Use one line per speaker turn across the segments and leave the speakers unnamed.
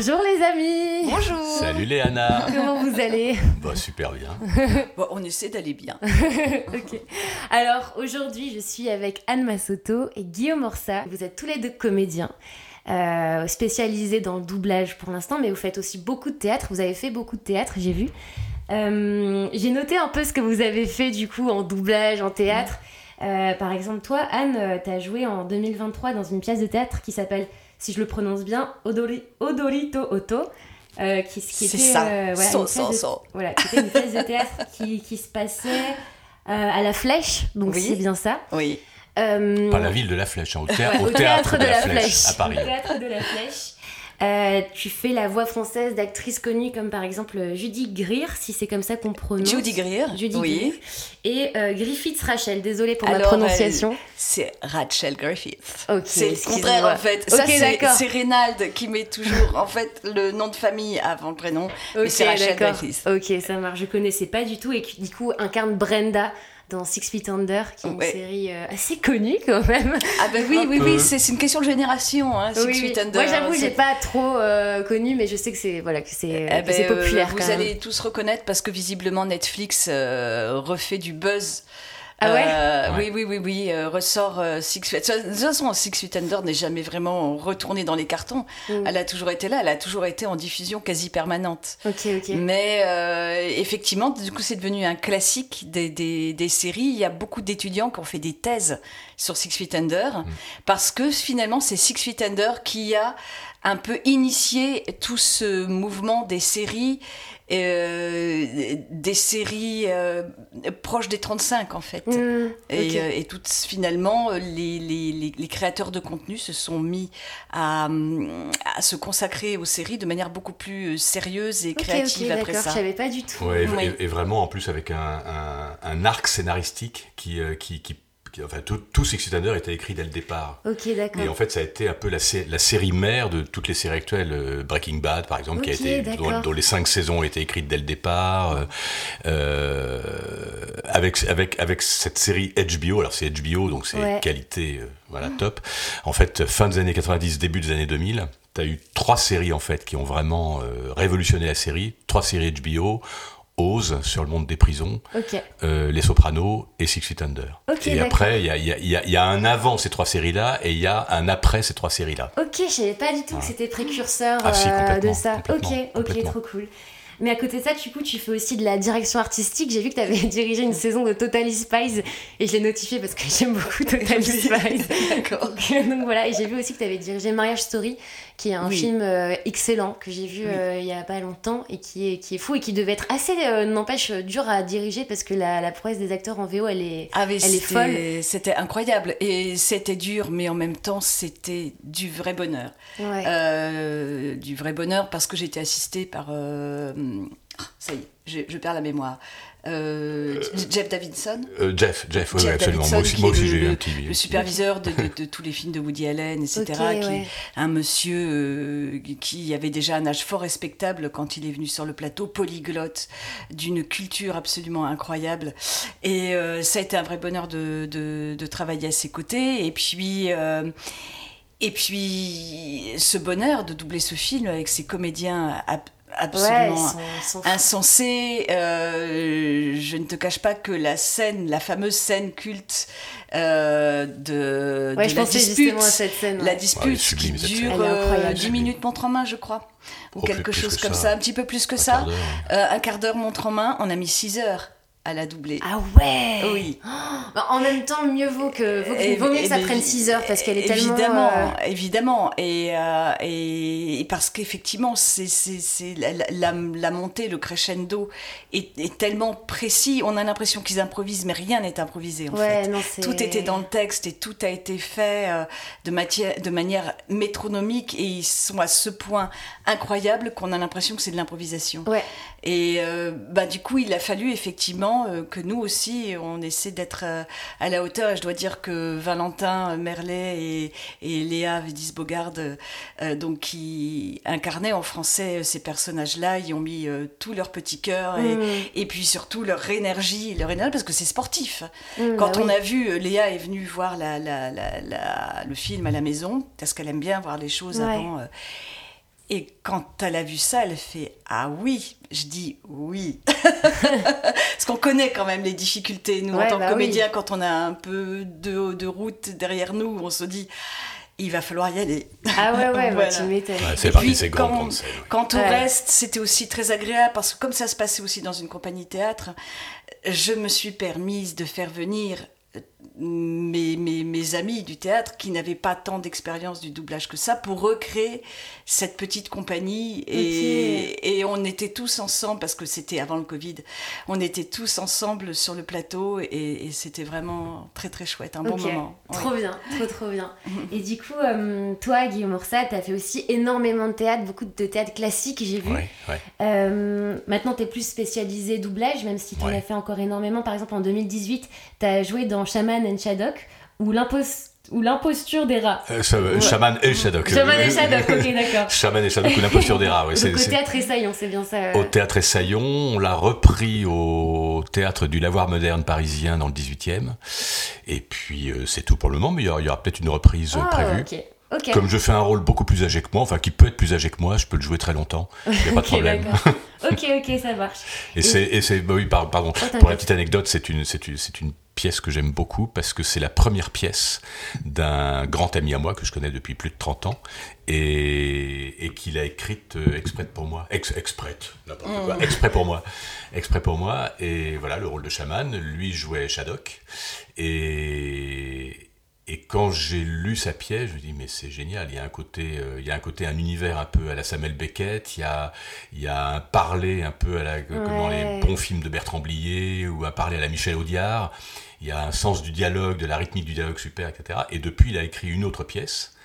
Bonjour les amis
Bonjour
Salut Léana
Comment vous allez?
Bah super bien.
Bon, on essaie d'aller bien.
Ok. Alors aujourd'hui, je suis avec Anne Massoto et Guillaume Orsa. Vous êtes tous les deux comédiens. euh, spécialisés dans le doublage pour l'instant, mais vous faites aussi beaucoup de théâtre. Vous avez fait beaucoup de théâtre, j'ai vu. Euh, j'ai noté un peu ce que vous avez fait du coup en doublage, en théâtre. Euh, par exemple, toi, Anne, tu as joué en 2023 dans une pièce de théâtre qui s'appelle, si je le prononce bien, Odori, Odorito Otto. euh, qui, était,
ça.
euh, voilà,
So,
une pièce
so,
de-
so.
voilà, qui était une pièce de théâtre qui, qui se passait euh, à la Flèche, donc
Oui.
c'est bien ça.
Oui.
Euh,
Pas la ville de la Flèche, hein, au, thé-
ouais,
au théâtre, de la, Flèche, à Paris.
Au théâtre de la Flèche. Euh, tu fais la voix française d'actrices connues comme par exemple Judy Greer, si c'est comme ça qu'on prononce.
Judy Greer.
Judy
oui.
Greer. Et euh, Griffiths Rachel, désolée pour ma prononciation.
C'est Rachel Griffith. C'est le contraire en fait. C'est- Reynald qui met toujours en fait le nom de famille avant le prénom. mais
Ok,
c'est Rachel. Griffith.
Ok, ça marche. Je connaissais pas du tout et qui du coup incarne Brenda dans Six Feet Under, qui est une
Ouais.
série euh, assez connue quand même.
Ah ben oui, oui, oui, c'est c'est une question de génération. Hein, Six
Oui, oui.
Feet Under.
Moi j'avoue,
C'est-
j'ai pas trop euh, connu, mais je sais que c'est voilà que c'est
Eh
que
ben, euh,
populaire
vous
quand même.
allez tous reconnaître parce que visiblement Netflix euh, refait du buzz.
Ah ouais?
Euh,
Ouais.
Oui, oui, oui, oui. euh, ressort euh, Six Feet. De toute façon, Six Feet Under n'est jamais vraiment retournée dans les cartons.
Mm.
Elle a toujours été là. Elle a toujours été en diffusion quasi permanente.
Ok, ok.
Mais euh, effectivement, du coup, c'est devenu un classique des, des, des séries. Il y a beaucoup d'étudiants qui ont fait des thèses sur Six Feet Under parce que finalement, c'est Six Feet Under qui a un peu initié tout ce mouvement des séries, des séries euh, proches des 35 en fait.
Mm,
Et, euh, et toutes, finalement, euh, les, les, les, les créateurs de contenu se sont mis à, à se consacrer aux séries de manière beaucoup plus euh, sérieuse et créative après
d'accord, je
ça.
savais pas du tout.
Ouais, et,
Oui.
et- et vraiment, en plus, avec un, un- un arc scénaristique qui, euh, qui, qui- qui- enfin, tout, tout Six était écrit dès le départ.
Ok, d'accord.
Et en fait, ça a été un peu la, sé- la série mère de toutes les séries actuelles. euh, Breaking Bad, par exemple, qui a été, dont, dont les cinq saisons ont été écrites dès le départ. euh, euh, avec, avec, avec cette série HBO, alors c'est HBO, donc c'est
Ouais.
qualité, euh, voilà, top. En fait, fin des années 90, début des années 2000, tu as eu trois séries, en fait, qui ont vraiment euh, révolutionné la série. Trois séries HBO. Oz sur le monde des prisons, euh, Les Sopranos et Six Feet Under. Et après, il y a, y a- y a- y a un avant ces trois séries-là et il y a un après ces trois séries-là.
Ok, je savais pas du tout que c'était précurseur
Ah, si,
euh, de ça. Ok, ok, trop cool. Mais à côté de ça, du coup, tu fais aussi de la direction artistique. J'ai vu que tu avais dirigé une saison de Totally Spies et je l'ai notifié parce que j'aime beaucoup Totally Spies.
D'accord.
Donc, donc voilà, et j'ai vu aussi que tu avais dirigé Marriage Story, qui est un
Oui.
film euh, excellent que j'ai vu
Oui.
euh, il y a pas longtemps et qui est, qui est fou et qui devait être assez, euh, n'empêche, dur à diriger parce que la, la prouesse des acteurs en VO, elle est,
Ah,
elle est folle.
C'était incroyable et c'était dur, mais en même temps, c'était du vrai bonheur.
Ouais.
Euh, du vrai bonheur parce que j'étais assistée par. Ah, ça y est, je, je perds la mémoire. Euh, Jeff Davidson.
Euh, Jeff, Jeff, oui,
Jeff
absolument.
Davidson,
Moi aussi, moi j'ai eu un petit.
Le superviseur de, de- de tous les films de Woody Allen, etc.
Ok,
qui,
ouais.
Un monsieur euh, qui avait déjà un âge fort respectable quand il est venu sur le plateau, polyglotte, d'une culture absolument incroyable. Et euh, ça a été un vrai bonheur de, de- de travailler à ses côtés. Et puis. euh, et puis, ce bonheur de doubler ce film avec ces comédiens ab- absolument
sont, sont fous.
insensé. Euh, je ne te cache pas que la scène, la fameuse scène culte euh, de,
Ouais,
de
je
la dispute,
justement à cette scène.
la
ouais.
Ouais, est
dispute
sublime,
qui
cette
dure
scène.
Elle est
euh,
incroyable.
10 minutes montre en main, je crois, ou
Oh, plus-
quelque chose
que
comme
ça.
ça. un petit peu plus que
Un
ça.
quart d'heure.
Euh, un quart d'heure montre en main, on a mis 6 heures à la doubler.
Ah ouais
oui.
Bah, En même temps, mieux vaut que, vaut, que-
Et-
vaut mieux que ça prenne 6 heures parce qu'elle est tellement.
évidemment,
euh,
évidemment, et, euh, et, et parce qu'effectivement, c'est c'est c'est la, la, la montée, le crescendo est, est tellement précis. On a l'impression qu'ils improvisent, mais rien n'est improvisé en
ouais,
fait.
non, c'est.
Tout était dans le texte et tout a été fait euh, de, matière, de manière métronomique et ils sont à ce point incroyables qu'on a l'impression que c'est de l'improvisation.
Ouais,
Et euh, bah, du coup, il a fallu effectivement euh, que nous aussi, on essaie d'être euh, à la hauteur. Et je dois dire que Valentin Merlet et, et Léa Védis-Bogard, euh, donc, qui incarnaient en français euh, ces personnages-là, ils ont mis euh, tout leur petit cœur et,
Mm.
et puis surtout leur énergie, leur énergie parce que c'est sportif.
Mm,
Quand
bah
on
oui.
a vu, euh, Léa est venue voir la, la- la- la- le film à la maison, parce qu'elle aime bien voir les choses
Ouais.
avant. Et quand elle a vu ça, elle fait Ah oui, je dis oui. Parce qu'on connaît quand même les difficultés, nous, en tant que bah comédien, quand on a un peu de, de route derrière nous, on se dit il va falloir y aller.
Ah ouais, ouais, bah, tu m'étonnes.
c'est parti, c'est
quand, quand on reste, c'était aussi très agréable parce que comme ça se passait aussi dans une compagnie théâtre, je me suis permise de faire venir mes, mes, mes, amis du théâtre qui n'avaient pas tant d'expérience du doublage que ça pour recréer cette petite compagnie. Et, et on était tous ensemble parce que c'était avant le Covid on était tous ensemble sur le plateau et, c'était vraiment très très chouette un bon moment.
Trop bien trop trop bien. Et du coup euh, toi Guillaume Orsat tu as fait aussi énormément de théâtre beaucoup de théâtre classique j'ai vu. Euh, maintenant tu es plus spécialisé doublage même si tu en as fait encore énormément. Par exemple en 2018 tu as joué dans Shaman and Shadok ou l'imposture des rats.
Euh, Shaman et Shadok.
Shaman et Shadok, ok, d'accord.
Shaman et Shadok ou l'imposture des rats, oui.
au théâtre Essaillon, c'est bien ça.
Au théâtre Essaillon, on l'a repris au théâtre du Lavoir moderne parisien dans le 18e. Et puis, euh, c'est tout pour le moment, mais il y aura, peut-être une reprise ah, prévue. Comme je fais un rôle beaucoup plus âgé que moi, enfin qui peut être plus âgé que moi, je peux le jouer très longtemps. Il n'y a pas de problème.
ok, ok, ça marche.
Et, c'est, bah oui, pardon. Oh, pour la petite anecdote, c'est une, c'est une, c'est une pièce que j'aime beaucoup parce que c'est la première pièce d'un grand ami à moi que je connais depuis plus de 30 ans et, et qu'il a écrite euh, exprès pour moi. Ex, exprès, n'importe quoi. Mm. Exprès pour moi. Exprès pour moi. Et voilà, le rôle de chaman. Lui jouait Shadok. Et, et quand j'ai lu sa pièce, je me dis mais c'est génial. Il y a un côté, euh, il y a un côté, un univers un peu à la Samuel Beckett. Il y a, il y a un parler un peu à la, comme dans les bons films de Bertrand Blier ou un parler à la Michel Audiard. Il y a un sens du dialogue, de la rythmique du dialogue super, etc. Et depuis, il a écrit une autre pièce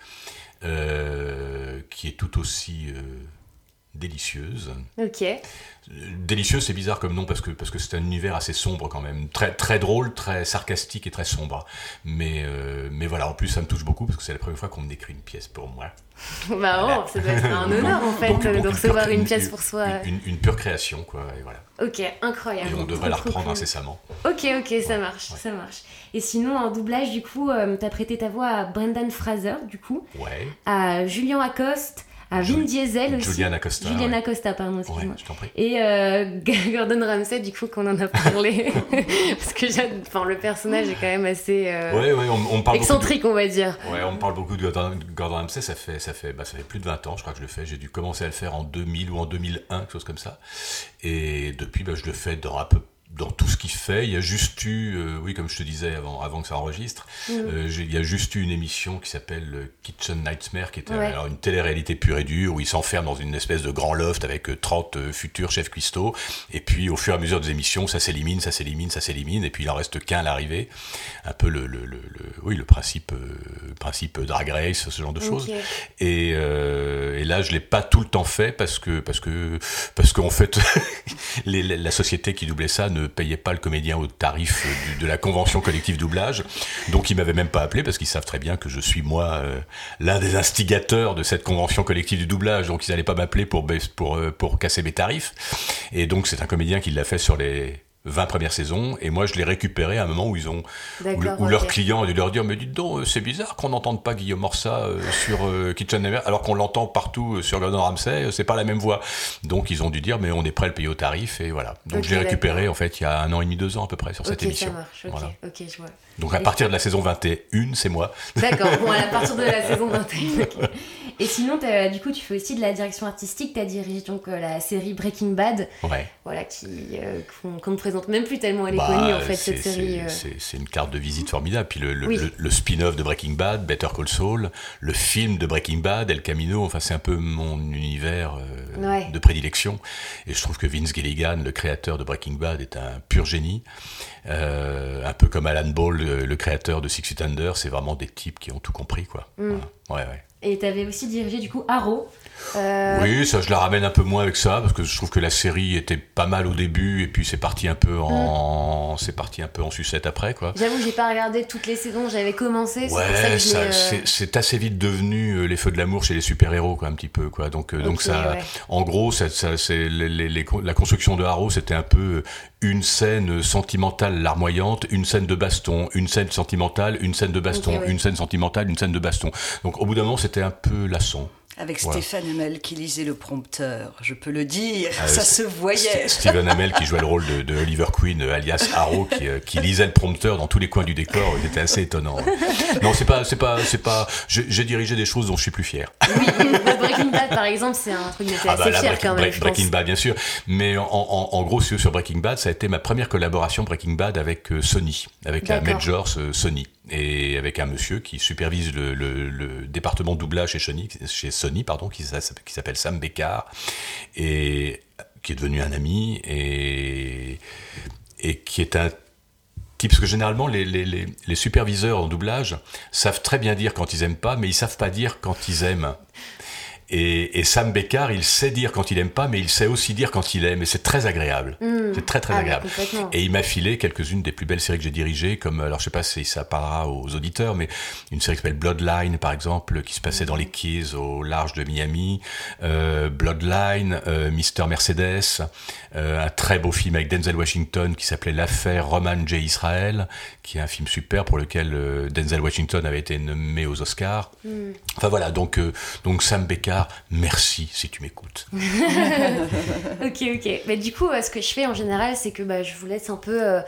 euh, qui est tout aussi euh, délicieuse.
Ok.
Délicieuse, c'est bizarre comme nom parce que parce que c'est un univers assez sombre quand même, très très drôle, très sarcastique et très sombre. Mais euh, mais voilà, en plus ça me touche beaucoup parce que c'est la première fois qu'on me décrit une pièce pour moi.
bah oh, ça doit être un honneur en fait de recevoir une, pièce pour soi.
Une, pure création quoi, et voilà.
Ok, incroyable.
Et on devrait la reprendre incessamment.
Ok, ok, ça marche, ça marche. Et sinon en doublage du coup, euh, t'as prêté ta voix à Brendan Fraser du coup,
ouais.
à Julien Acoste à Vin Diesel aussi.
Julian Acosta.
Julian Acosta, pardon,
excuse-moi. je t'en prie.
Et euh, Gordon Ramsay, du coup, qu'on en a parlé. Parce que enfin, le personnage est quand même assez euh,
ouais, ouais, on, parle
excentrique, on va dire.
Ouais, on parle beaucoup de Gordon, Gordon Ramsay. Ça fait, ça, fait, bah, ça fait plus de 20 ans, je crois que je le fais. J'ai dû commencer à le faire en 2000 ou en 2001, quelque chose comme ça. Et depuis, bah, je le fais dans un peu dans tout ce qu'il fait. Il y a juste eu, euh, oui, comme je te disais avant, avant que ça enregistre, mm. euh, il y a juste eu une émission qui s'appelle euh, Kitchen Nightmare, qui était alors, une télé-réalité pure et dure, où il s'enferme dans une espèce de grand loft avec 30 futurs chefs cuistots. Et puis, au fur et à mesure des émissions, ça s'élimine, ça s'élimine, ça s'élimine, et puis il en reste qu'un à l'arrivée. Un peu le, le, le, oui, le principe, principe Drag Race, ce genre de choses. Et, et, là, je l'ai pas tout le temps fait parce que, parce que, parce qu'en fait, les, la société qui doublait ça ne ne payait pas le comédien au tarif de la convention collective doublage. Donc ils m'avaient même pas appelé parce qu'ils savent très bien que je suis moi euh, l'un des instigateurs de cette convention collective du doublage. Donc ils n'allaient pas m'appeler pour, euh, pour casser mes tarifs. Et donc c'est un comédien qui l'a fait sur les 20 premières saisons, et moi je l'ai récupéré à un moment où ils ont où, leur client a dû leur dire mais dites donc c'est bizarre qu'on n'entende pas Guillaume Morsa euh, sur euh, Kitchen alors qu'on l'entend partout euh, sur Gordon Ramsay, c'est pas la même voix. Donc ils ont dû dire mais on est prêt à le payer au tarif et voilà. Donc je l'ai récupéré en fait il y a un an et demi, deux ans à peu près sur cette émission. Ça
marche. Voilà. je vois.
Donc à partir de la saison 21, c'est moi.
D'accord, bon à partir de la saison 21. Et sinon, du coup, tu fais aussi de la direction artistique. Tu as dirigé donc euh, la série Breaking Bad.
Ouais.
Voilà, qui euh, qu'on ne présente même plus tellement elle est bah, connue en fait cette série.
Euh. C'est une carte de visite formidable. Puis le, le, spin-off de Breaking Bad, Better Call Saul, le film de Breaking Bad, El Camino. Enfin, c'est un peu mon univers de prédilection. Et je trouve que Vince Gilligan, le créateur de Breaking Bad, est un pur génie. un peu comme Alan Ball, le, créateur de Six Feet Under. C'est vraiment des types qui ont tout compris, quoi. Mm. Ouais, ouais.
Et tu avais aussi dirigé du coup Arrow.
Euh, oui, ça je la ramène un peu moins avec ça parce que je trouve que la série était pas mal au début et puis c'est parti un peu en mm. c'est parti un peu en sucette après quoi.
J'avoue, j'ai pas regardé toutes les saisons, j'avais commencé.
Ouais, euh, c'est assez vite devenu euh, les feux de l'amour chez les super héros quoi un petit peu quoi. Donc donc ça, en gros, ça, c'est la construction de Arrow, c'était un peu une scène sentimentale larmoyante, une scène de baston, une scène sentimentale, une scène de baston, une scène sentimentale, une scène de baston. Donc au bout d'un moment, c'était un peu lassant.
Avec Stéphane Hamel qui lisait le prompteur, je peux le dire, ah, ça se voyait.
St Stephen Hamel qui jouait le rôle de, Oliver Queen, alias Harrow, qui, euh, qui, lisait le prompteur dans tous les coins du décor, c'était assez étonnant. Non, c'est pas, c'est pas, c'est pas. J'ai dirigé des choses dont je suis plus fier.
Oui, Breaking Bad, par exemple, c'est un truc ah bah assez fier
quand
même.
Breaking Bad, bien sûr, mais en, en, gros, sur Breaking Bad, ça a été ma première collaboration Breaking Bad avec euh, Sony, avec la Majors euh, Sony et avec un monsieur qui supervise le, le, département doublage chez Sony, chez Sony pardon, qui, s'appelle Sam Beckard, et qui est devenu un ami, et, qui est un type, parce que généralement les, les, superviseurs en doublage savent très bien dire quand ils aiment pas, mais ils savent pas dire quand ils aiment. Et, Sam Beckard, il sait dire quand il aime pas, mais il sait aussi dire quand il aime. Et c'est très agréable. Hmm. C'est très très ah, agréable. Et il m'a filé quelques-unes des plus belles séries que j'ai dirigées, comme alors je sais pas si ça parlera aux auditeurs, mais une série qui s'appelle Bloodline par exemple, qui se passait dans les Keys au large de Miami. Euh, Bloodline, euh, Mister Mercedes, euh, un très beau film avec Denzel Washington qui s'appelait L'affaire Roman J. Israel, qui est un film super pour lequel Denzel Washington avait été nommé aux Oscars. Hmm. Enfin voilà, donc donc Sam Beckard merci si tu m'écoutes.
ok, ok. Mais du coup, euh, ce que je fais en général, c'est que bah, je vous laisse un peu euh,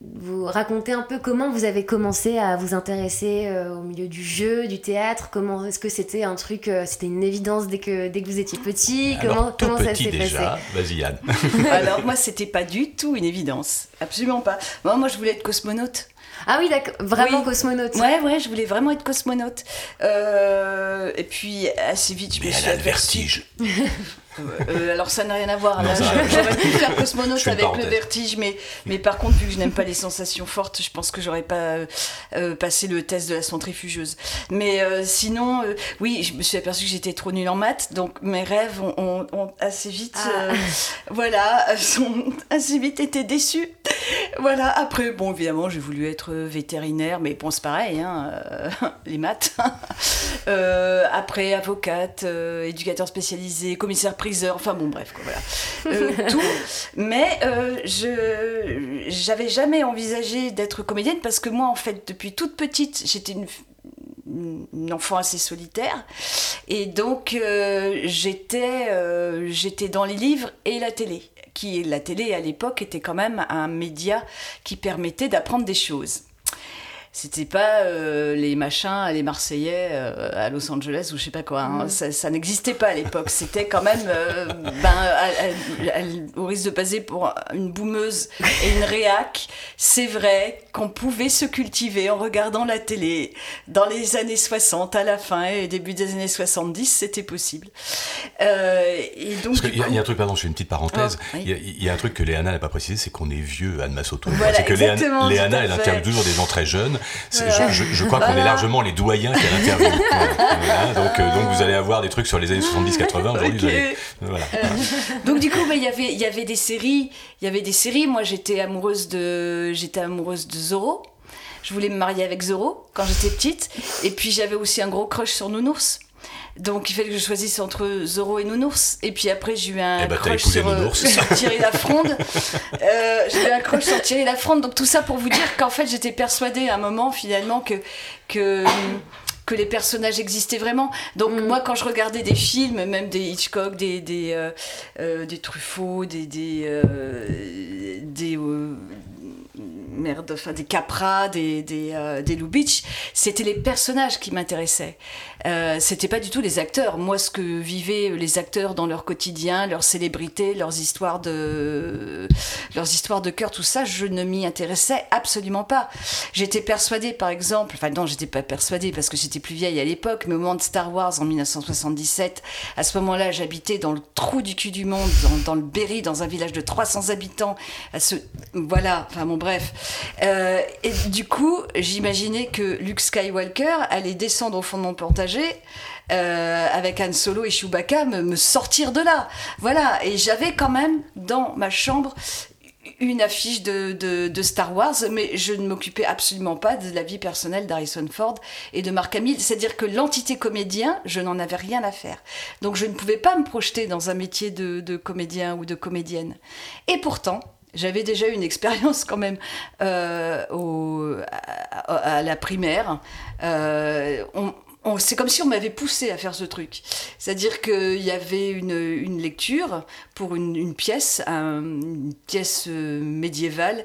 vous raconter un peu comment vous avez commencé à vous intéresser euh, au milieu du jeu, du théâtre. Comment est-ce que c'était un truc, c'était une évidence dès que dès que vous étiez petit?
comment comment ça s'est passé? Vas-y Yann.
Alors moi, c'était pas du tout une évidence, absolument pas. Moi, moi, je voulais être cosmonaute.
Ah oui, d'accord. Vraiment cosmonaute.
Ouais, ouais, je voulais vraiment être cosmonaute. Euh, et puis, assez vite, je
Mais me suis elle a le vertige.
Euh, alors ça n'a rien à voir. j'aurais pu faire cosmonaute avec le vertige, mais, mais par contre, vu que je n'aime pas les sensations fortes, je pense que j'aurais pas euh, passé le test de la centrifugeuse. Mais euh, sinon, oui, je me suis aperçue que j'étais trop nulle en maths, donc mes rêves ont, assez vite, ah. voilà, sont assez vite été déçus. Voilà. Après, bon, évidemment, j'ai voulu être vétérinaire, mais bon, c'est pareil, hein, les maths. après, avocate, éducateur spécialisé, commissaire enfin bon, bref, quoi, voilà. Euh, tout. Mais euh, je j'avais jamais envisagé d'être comédienne parce que moi, en fait, depuis toute petite, j'étais une, enfant assez solitaire. Et donc, euh, j'étais j'étais dans les livres et la télé. Qui, la télé, à l'époque, était quand même un média qui permettait d'apprendre des choses c'était pas euh, les machins, les Marseillais euh, à Los Angeles ou je sais pas quoi. Hein. Mm. Ça, n'existait pas à l'époque. C'était quand même, euh, ben, au risque de passer pour une boumeuse et une réac, c'est vrai qu'on pouvait se cultiver en regardant la télé. Dans les années 60, à la fin et début des années 70, c'était possible.
et donc, Parce qu'il y, a un truc, pardon, je fais une petite parenthèse. Il y, a un truc que Léana n'a pas précisé, c'est qu'on est vieux, Anne Massoto. c'est que Léana, elle interviewe toujours des gens très jeunes. Je, crois qu'on est largement les doyens qui a l'interview. donc, euh, donc vous allez avoir des trucs sur les années 70-80. Aujourd'hui,
donc du coup, il y avait, il y avait des séries. Il y avait des séries. Moi, j'étais amoureuse de, j'étais amoureuse de Zorro. Je voulais me marier avec Zorro quand j'étais petite. Et puis j'avais aussi un gros crush sur Nounours. Donc il fallait que je choisisse entre Zoro et Nounours. Et puis après, j'ai eu un eh ben, crush sur, euh, sur, Thierry Lafronde. euh, j'ai eu un crush sur Thierry Lafronde. Donc tout ça pour vous dire qu'en fait, j'étais persuadée à un moment finalement que. que que les personnages existaient vraiment. Donc mm. moi, quand je regardais des films, même des Hitchcock, des des, euh, euh des Truffaut, des des, des merde, enfin des Capra, des, des, euh, des Lubitsch, c'était les personnages qui m'intéressaient. Euh, c'était pas du tout les acteurs. Moi, ce que vivaient les acteurs dans leur quotidien, leurs célébrités, leurs histoires de, leurs histoires de cœur, tout ça, je ne m'y intéressais absolument pas. J'étais persuadée, par exemple, enfin non, j'étais pas persuadée parce que j'étais plus vieille à l'époque, mais au moment de Star Wars en 1977, à ce moment-là, j'habitais dans le trou du cul du monde, dans, dans le Berry, dans un village de 300 habitants. À ce, voilà, enfin bon, bref. Euh, et du coup, j'imaginais que Luke Skywalker allait descendre au fond de mon portager euh, avec Han Solo et Chewbacca me, sortir de là. Voilà, et j'avais quand même dans ma chambre une affiche de, Star Wars, mais je ne m'occupais absolument pas de la vie personnelle d'Harrison Ford et de Mark Hamill. C'est-à-dire que l'entité comédien, je n'en avais rien à faire. Donc je ne pouvais pas me projeter dans un métier de comédien ou de comédienne. Et pourtant, j'avais déjà une expérience quand même euh, à, la primaire. Euh, c'est comme si on m'avait poussé à faire ce truc. C'est-à-dire qu'il y avait une, lecture pour une, pièce, une pièce euh, médiévale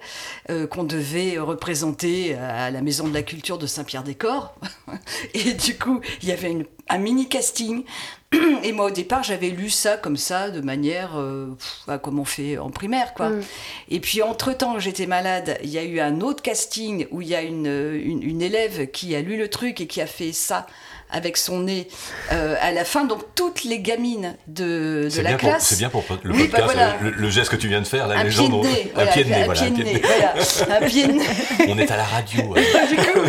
qu'on devait représenter à la Maison de la Culture de Saint-Pierre-des-Corps. Et du coup, il y avait un mini casting. Et moi, au départ, j'avais lu ça comme ça, de manière euh, bah, comme on fait en primaire, quoi. Mm. Et puis, entre-temps, j'étais malade. Il y a eu un autre casting où il y a une, une élève qui a lu le truc et qui a fait ça avec son nez euh, à la fin. Donc toutes les gamines de, de la classe.
C'est bien pour le podcast, bah le, geste que tu viens de faire, là,
un les gens un pied de nez, voilà, un pied de nez, un pied de nez.
On est à la radio.
du coup,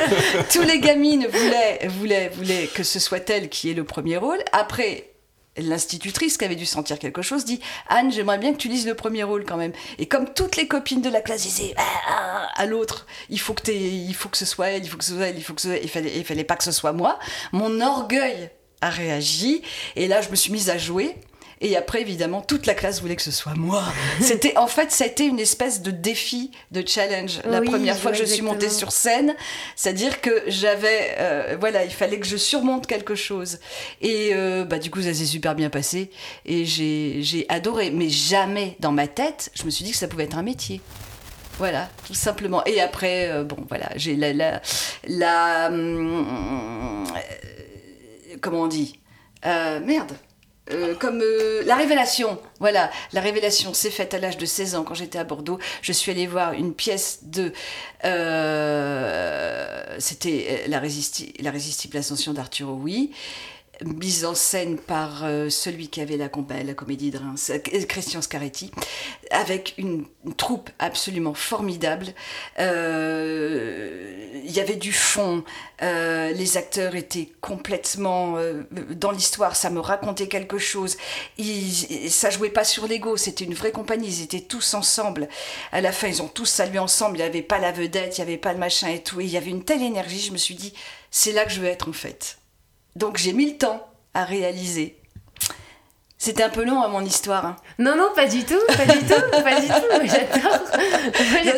tous les gamines voulaient, voulaient, voulaient que ce soit elle qui ait le premier rôle. Après, l'institutrice qui avait dû sentir quelque chose dit Anne, j'aimerais bien que tu lises le premier rôle quand même. Et comme toutes les copines de la classe disaient ah, ah, à l'autre, il faut que il faut que ce soit elle, il faut que ce soit elle, il faut que ce soit il fallait, il fallait pas que ce soit moi. Mon orgueil a réagi et là je me suis mise à jouer et après, évidemment, toute la classe voulait que ce soit moi. C'était, en fait, ça a été une espèce de défi, de challenge. La première fois que je suis montée sur scène, c'est-à-dire que j'avais, euh, voilà, il fallait que je surmonte quelque chose. Et euh, bah, du coup, ça s'est super bien passé. Et j'ai adoré. Mais jamais dans ma tête, je me suis dit que ça pouvait être un métier. Voilà, tout simplement. Et après, euh, bon, voilà, j'ai la. la, la hum, comment on dit? Merde euh, comme euh, la révélation. Voilà, la révélation s'est faite à l'âge de 16 ans quand j'étais à Bordeaux. Je suis allée voir une pièce de. Euh, c'était la, résistible ascension d'Arthur Oui mise en scène par euh, celui qui avait la, la comédie de Reims, euh, Christian Scaretti, avec une, troupe absolument formidable. Euh, il y avait du fond, les acteurs étaient complètement dans l'histoire, ça me racontait quelque chose. Ils, ça jouait pas sur l'ego, c'était une vraie compagnie, ils étaient tous ensemble. À la fin, ils ont tous salué ensemble, il n'y avait pas la vedette, il n'y avait pas le machin et tout. Il y avait une telle énergie, je me suis dit, c'est là que je veux être en fait. Donc j'ai mis le temps à réaliser. C'était un peu long à mon histoire. Hein.
Non, non, pas du tout, pas du tout, pas du tout.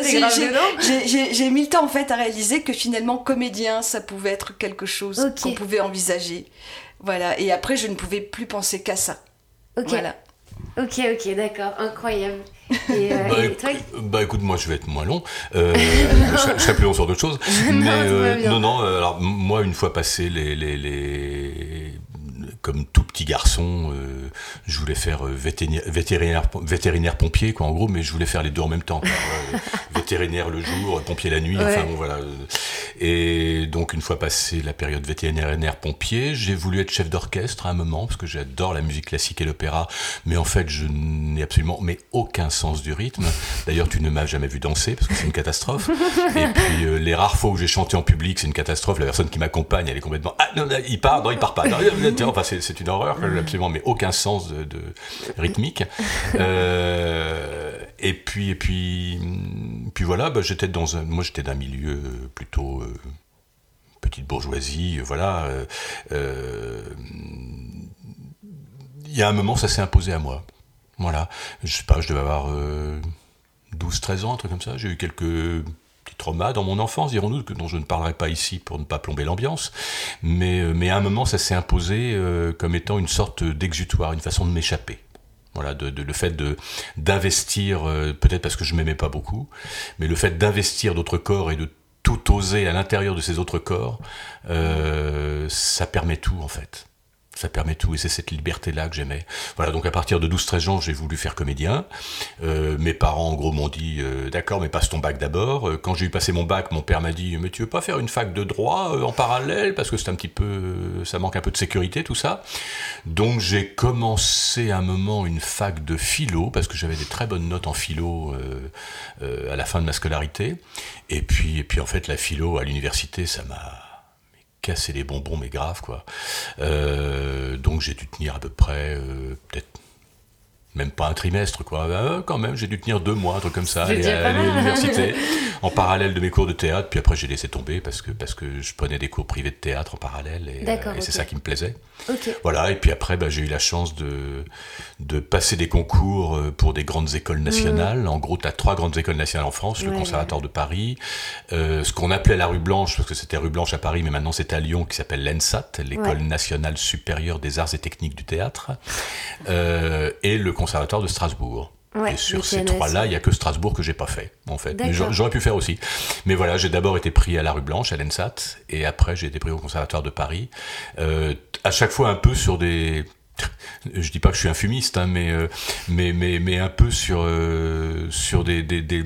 J'adore. J'ai mis le temps en fait à réaliser que finalement comédien, ça pouvait être quelque chose qu'on pouvait envisager. Voilà. Et après, je ne pouvais plus penser qu'à ça.
Ok.
Voilà.
Ok, ok, d'accord, incroyable. Et,
euh, bah, bah, écoute, moi je vais être moins long. Euh, je, serai plus long sur d'autres choses. mais euh, non, non, alors moi une fois passé les, les, les comme tout petit garçon, euh, je voulais faire euh, vétérinaire, vétérinaire, pompier, quoi, en gros, mais je voulais faire les deux en même temps. vétérinaire le jour, pompier la nuit, enfin bon, voilà. Et donc, une fois passé la période vétérinaire pompier, j'ai voulu être chef d'orchestre à un moment, parce que j'adore la musique classique et l'opéra, mais en fait, je n'ai absolument mais aucun sens du rythme. D'ailleurs, tu ne m'as jamais vu danser, parce que c'est une catastrophe. Et puis, euh, les rares fois où j'ai chanté en public, c'est une catastrophe. La personne qui m'accompagne, elle est complètement, ah non, il part, non, il part pas. Non, enfin, c'est une horreur, absolument, mais aucun sens de, rythmique. Euh, et puis, et puis, puis voilà, bah, j'étais dans un, moi j'étais d'un milieu plutôt euh, petite bourgeoisie, voilà. Euh, il y a un moment, ça s'est imposé à moi. Voilà, je sais pas, je devais avoir 12-13 ans, un truc comme ça. J'ai eu quelques petit trauma dans mon enfance, dirons-nous, dont je ne parlerai pas ici pour ne pas plomber l'ambiance. Mais, euh, mais à un moment, ça s'est imposé euh, comme étant une sorte d'exutoire, une façon de m'échapper. Voilà, de, le fait d'investir, euh, peut-être parce que je m'aimais pas beaucoup, mais le fait d'investir d'autres corps et de tout oser à l'intérieur de ces autres corps, ça permet tout en fait ça permet tout et c'est cette liberté-là que j'aimais. Voilà, donc à partir de 12-13 ans, j'ai voulu faire comédien. Euh, mes parents, en gros, m'ont dit euh, D'accord, mais passe ton bac d'abord. Euh, quand j'ai eu passé mon bac, mon père m'a dit Mais tu veux pas faire une fac de droit en parallèle? Parce que c'est un petit peu. Ça manque un peu de sécurité, tout ça. Donc j'ai commencé à un moment une fac de philo, parce que j'avais des très bonnes notes en philo à la fin de ma scolarité. Et puis, et puis en fait, la philo à l'université, ça m'a casser les bonbons, mais grave, quoi. Euh, donc j'ai dû tenir à peu près, euh, peut-être même pas un trimestre, quoi. Euh, quand même, j'ai dû tenir deux mois, un truc comme ça, aller à l'université, en parallèle de mes cours de théâtre. Puis après, j'ai laissé tomber parce que, parce que je prenais des cours privés de théâtre en parallèle et, et c'est ça qui me plaisait. Voilà, et puis après, bah, j'ai eu la chance de, de passer des concours euh, pour des grandes écoles nationales. En gros, tu as trois grandes écoles nationales en France, le
Ouais,
Conservatoire de Paris, euh, ce qu'on appelait la rue Blanche, parce que c'était rue Blanche à Paris, mais maintenant c'est à Lyon, qui s'appelle l'ENSAT, l'École
Ouais.
nationale supérieure des arts et techniques du théâtre, euh, et le Conservatoire de Strasbourg.
Ouais,
et sur ces trois-là, il n'y a que Strasbourg que j'ai pas fait, en fait. Mais j'aurais pu faire aussi. Mais voilà, j'ai d'abord été pris à la rue Blanche, à l'ENSAT, et après j'ai été pris au Conservatoire de Paris. Euh, à chaque fois un peu sur des... Je dis pas que je suis un fumiste, hein, mais, euh, mais, mais, mais un peu sur, euh, sur des, des, des,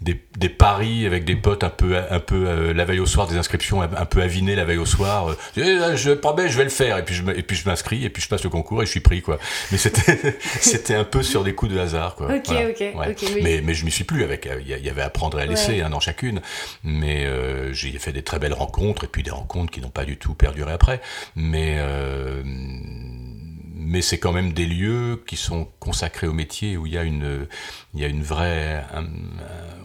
des, des paris avec des potes un peu, un peu euh, la veille au soir, des inscriptions un un peu avinées la veille au soir. Euh, Eh, je promets, je vais le faire. Et puis je, et puis je m'inscris, et puis je passe le concours et je suis pris. quoi. Mais c'était c'était un peu sur des coups de hasard. Quoi.
Ok,
Voilà.
ok,
Ouais.
ok, oui.
Mais, mais je m'y suis plus avec. Il y avait à prendre et à laisser
Ouais.
hein, dans chacune. Mais euh, j'ai fait des très belles rencontres et puis des rencontres qui n'ont pas du tout perduré après. Mais euh, mais c'est quand même des lieux qui sont consacrés au métier où il y a une il y a une vraie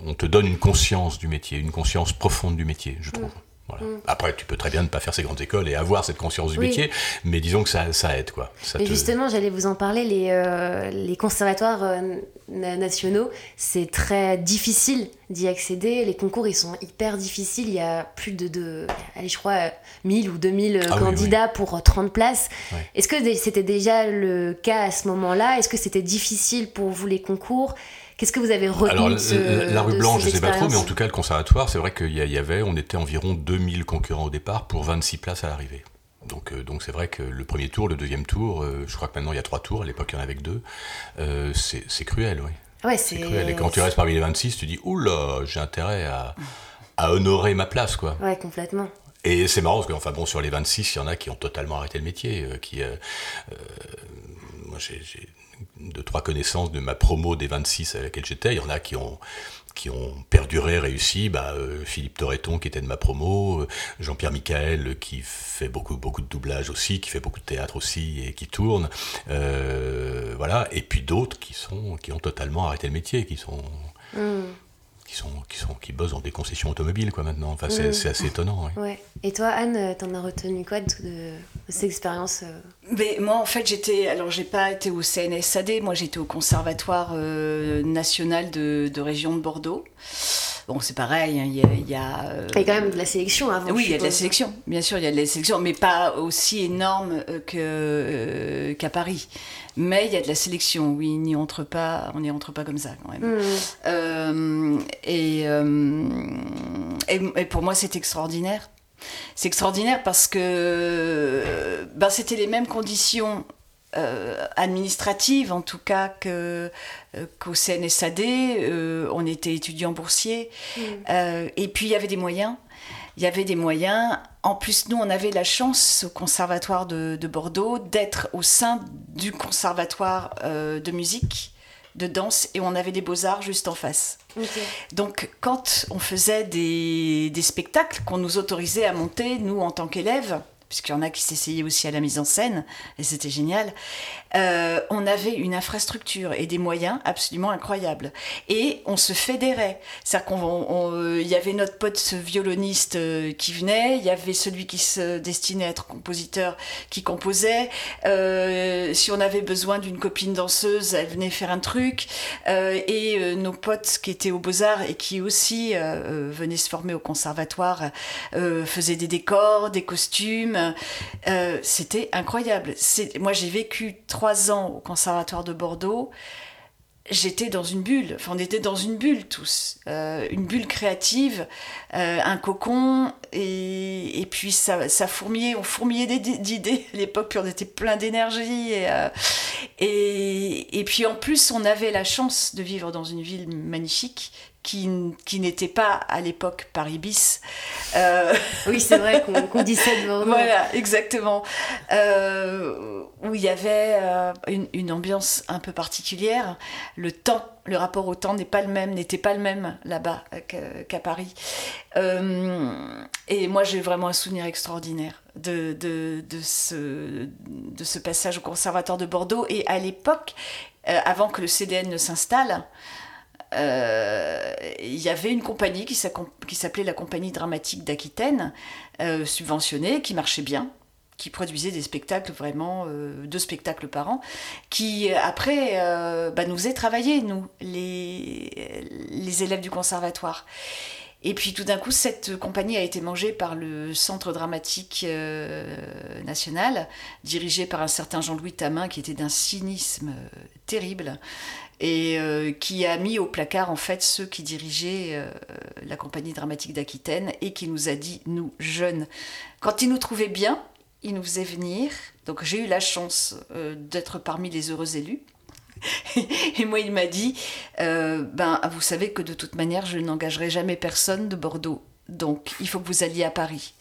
on te donne une conscience du métier, une conscience profonde du métier, je trouve. Voilà. Après, tu peux très bien ne pas faire ces grandes écoles et avoir cette conscience du
Oui.
métier, mais disons que ça, ça aide, quoi. Ça te-
justement, j'allais vous en parler, les, euh, les conservatoires euh, na- nationaux, c'est très difficile d'y accéder. Les concours, ils sont hyper difficiles. Il y a plus de, de allez, je crois, euh, 1000 ou 2000 euh,
Ah oui,
candidats pour euh, 30 places. Est-ce que c'était déjà le cas à ce moment-là? Est-ce que c'était difficile pour vous les concours? Qu'est-ce que vous avez retenu
Alors,
de
la-
ce,
la, la rue
de
Blanche, je sais pas trop, mais en tout cas, le conservatoire, c'est vrai qu'il y, avait, on était environ 2000 concurrents au départ pour 26 places à l'arrivée. Donc, euh, donc c'est vrai que le premier tour, le deuxième tour, euh, je crois que maintenant il y a trois tours, à l'époque il y en avait que deux, euh, c'est cruel, oui.
Ouais,
C'est cruel. Et quand tu restes parmi les 26, tu dis, oula, j'ai intérêt à, à honorer ma place, quoi.
Ouais, complètement.
Et c'est marrant parce que, enfin bon, sur les 26, il y en a qui ont totalement arrêté le métier. qui, moi, j'ai deux, trois connaissances de ma promo des 26 à laquelle j'étais. Il y en a qui ont qui ont perduré, réussi, bah, euh, Philippe Torreton qui était de ma promo, euh, Jean-Pierre Michael qui fait beaucoup beaucoup de doublage aussi, qui fait beaucoup de théâtre aussi et qui tourne, euh, voilà, et puis d'autres qui sont qui ont totalement arrêté le métier, qui sont
Hmm.
Qui sont qui sont qui bossent dans des concessions automobiles quoi maintenant. Enfin c'est
Mm.
assez étonnant. ouais.
Ouais. Et toi, Anne, euh, t'en as retenu quoi de, de, cette expérience euh
Mais moi, en fait, j'étais. Alors, j'ai pas été au CNSAD, moi, j'étais au Conservatoire euh, national de, de région de Bordeaux. Bon, c'est pareil, hein, il y a. il y a, euh,
Il y a quand même de la sélection avant.
oui, il y a de la sélection, bien sûr, il y a de la sélection, mais pas aussi énorme euh, que, euh, qu'à Paris. Mais il y a de la sélection, oui, on n'y entre pas, on n'y entre pas comme ça quand même.
Hmm.
Euh, et, et, et pour moi, c'est extraordinaire. C'est extraordinaire parce que ben, c'était les mêmes conditions euh, administratives, en tout cas, que, euh, qu'au CNSAD. Euh, on était étudiants boursiers. Euh, et puis, il y avait des moyens. Il y avait des moyens. En plus, nous, on avait la chance au Conservatoire de, de Bordeaux d'être au sein du Conservatoire de musique, de danse, et on avait des beaux-arts juste en face. Donc, quand on faisait des, des spectacles qu'on nous autorisait à monter, nous, en tant qu'élèves, puisqu'il y en a qui s'essayaient aussi à la mise en scène, et c'était génial, euh, on avait une infrastructure et des moyens absolument incroyables. Et on se fédérait. C'est-à-dire qu'il y avait notre pote violoniste euh, qui venait, il y avait celui qui se destinait à être compositeur qui composait. Euh, si on avait besoin d'une copine danseuse, elle venait faire un truc. Euh, et euh, nos potes qui étaient aux Beaux-Arts et qui aussi euh, euh, venaient se former au conservatoire euh, faisaient des décors, des costumes. Euh, C'était incroyable. Moi, j'ai vécu trois ans au conservatoire de Bordeaux. J'étais dans une bulle, enfin on était dans une bulle tous, Euh, une bulle créative, euh, un cocon, et, puis ça, ça fourmillait, on fourmillait d'idées à l'époque, on était plein d'énergie, euh, et, et puis en plus on avait la chance de vivre dans une ville magnifique qui, qui n'était pas à l'époque Paris bis.
Euh, oui, c'est vrai qu'on dit ça de.
Voilà, exactement. Euh, où il y avait euh, une, une, ambiance un peu particulière. Le temps, le rapport au temps n'est pas le même, n'était pas le même là-bas qu'à Paris. et moi, j'ai vraiment un souvenir extraordinaire de, de, de, ce, de ce passage au Conservatoire de Bordeaux. Et à l'époque, avant que le CDN ne s'installe, euh, il y avait une compagnie qui s'appelait la Compagnie Dramatique d'Aquitaine, euh, subventionnée, qui marchait bien, qui produisait des spectacles vraiment, euh, deux spectacles par an, qui après bah, nous faisait travailler, nous, les, les élèves du conservatoire. Et puis tout d'un coup, cette compagnie a été mangée par le Centre dramatique national, dirigé par un certain Jean-Louis Tamin, qui était d'un cynisme terrible et euh, qui a mis au placard en fait ceux qui dirigeaient euh, la compagnie dramatique d'Aquitaine et qui nous a dit, nous jeunes, quand il nous trouvait bien, il nous faisait venir. Donc j'ai eu la chance euh, d'être parmi les heureux élus. et moi, il m'a dit, ben, vous savez que de toute manière, je n'engagerai jamais personne de Bordeaux. Donc, il faut que vous alliez à Paris.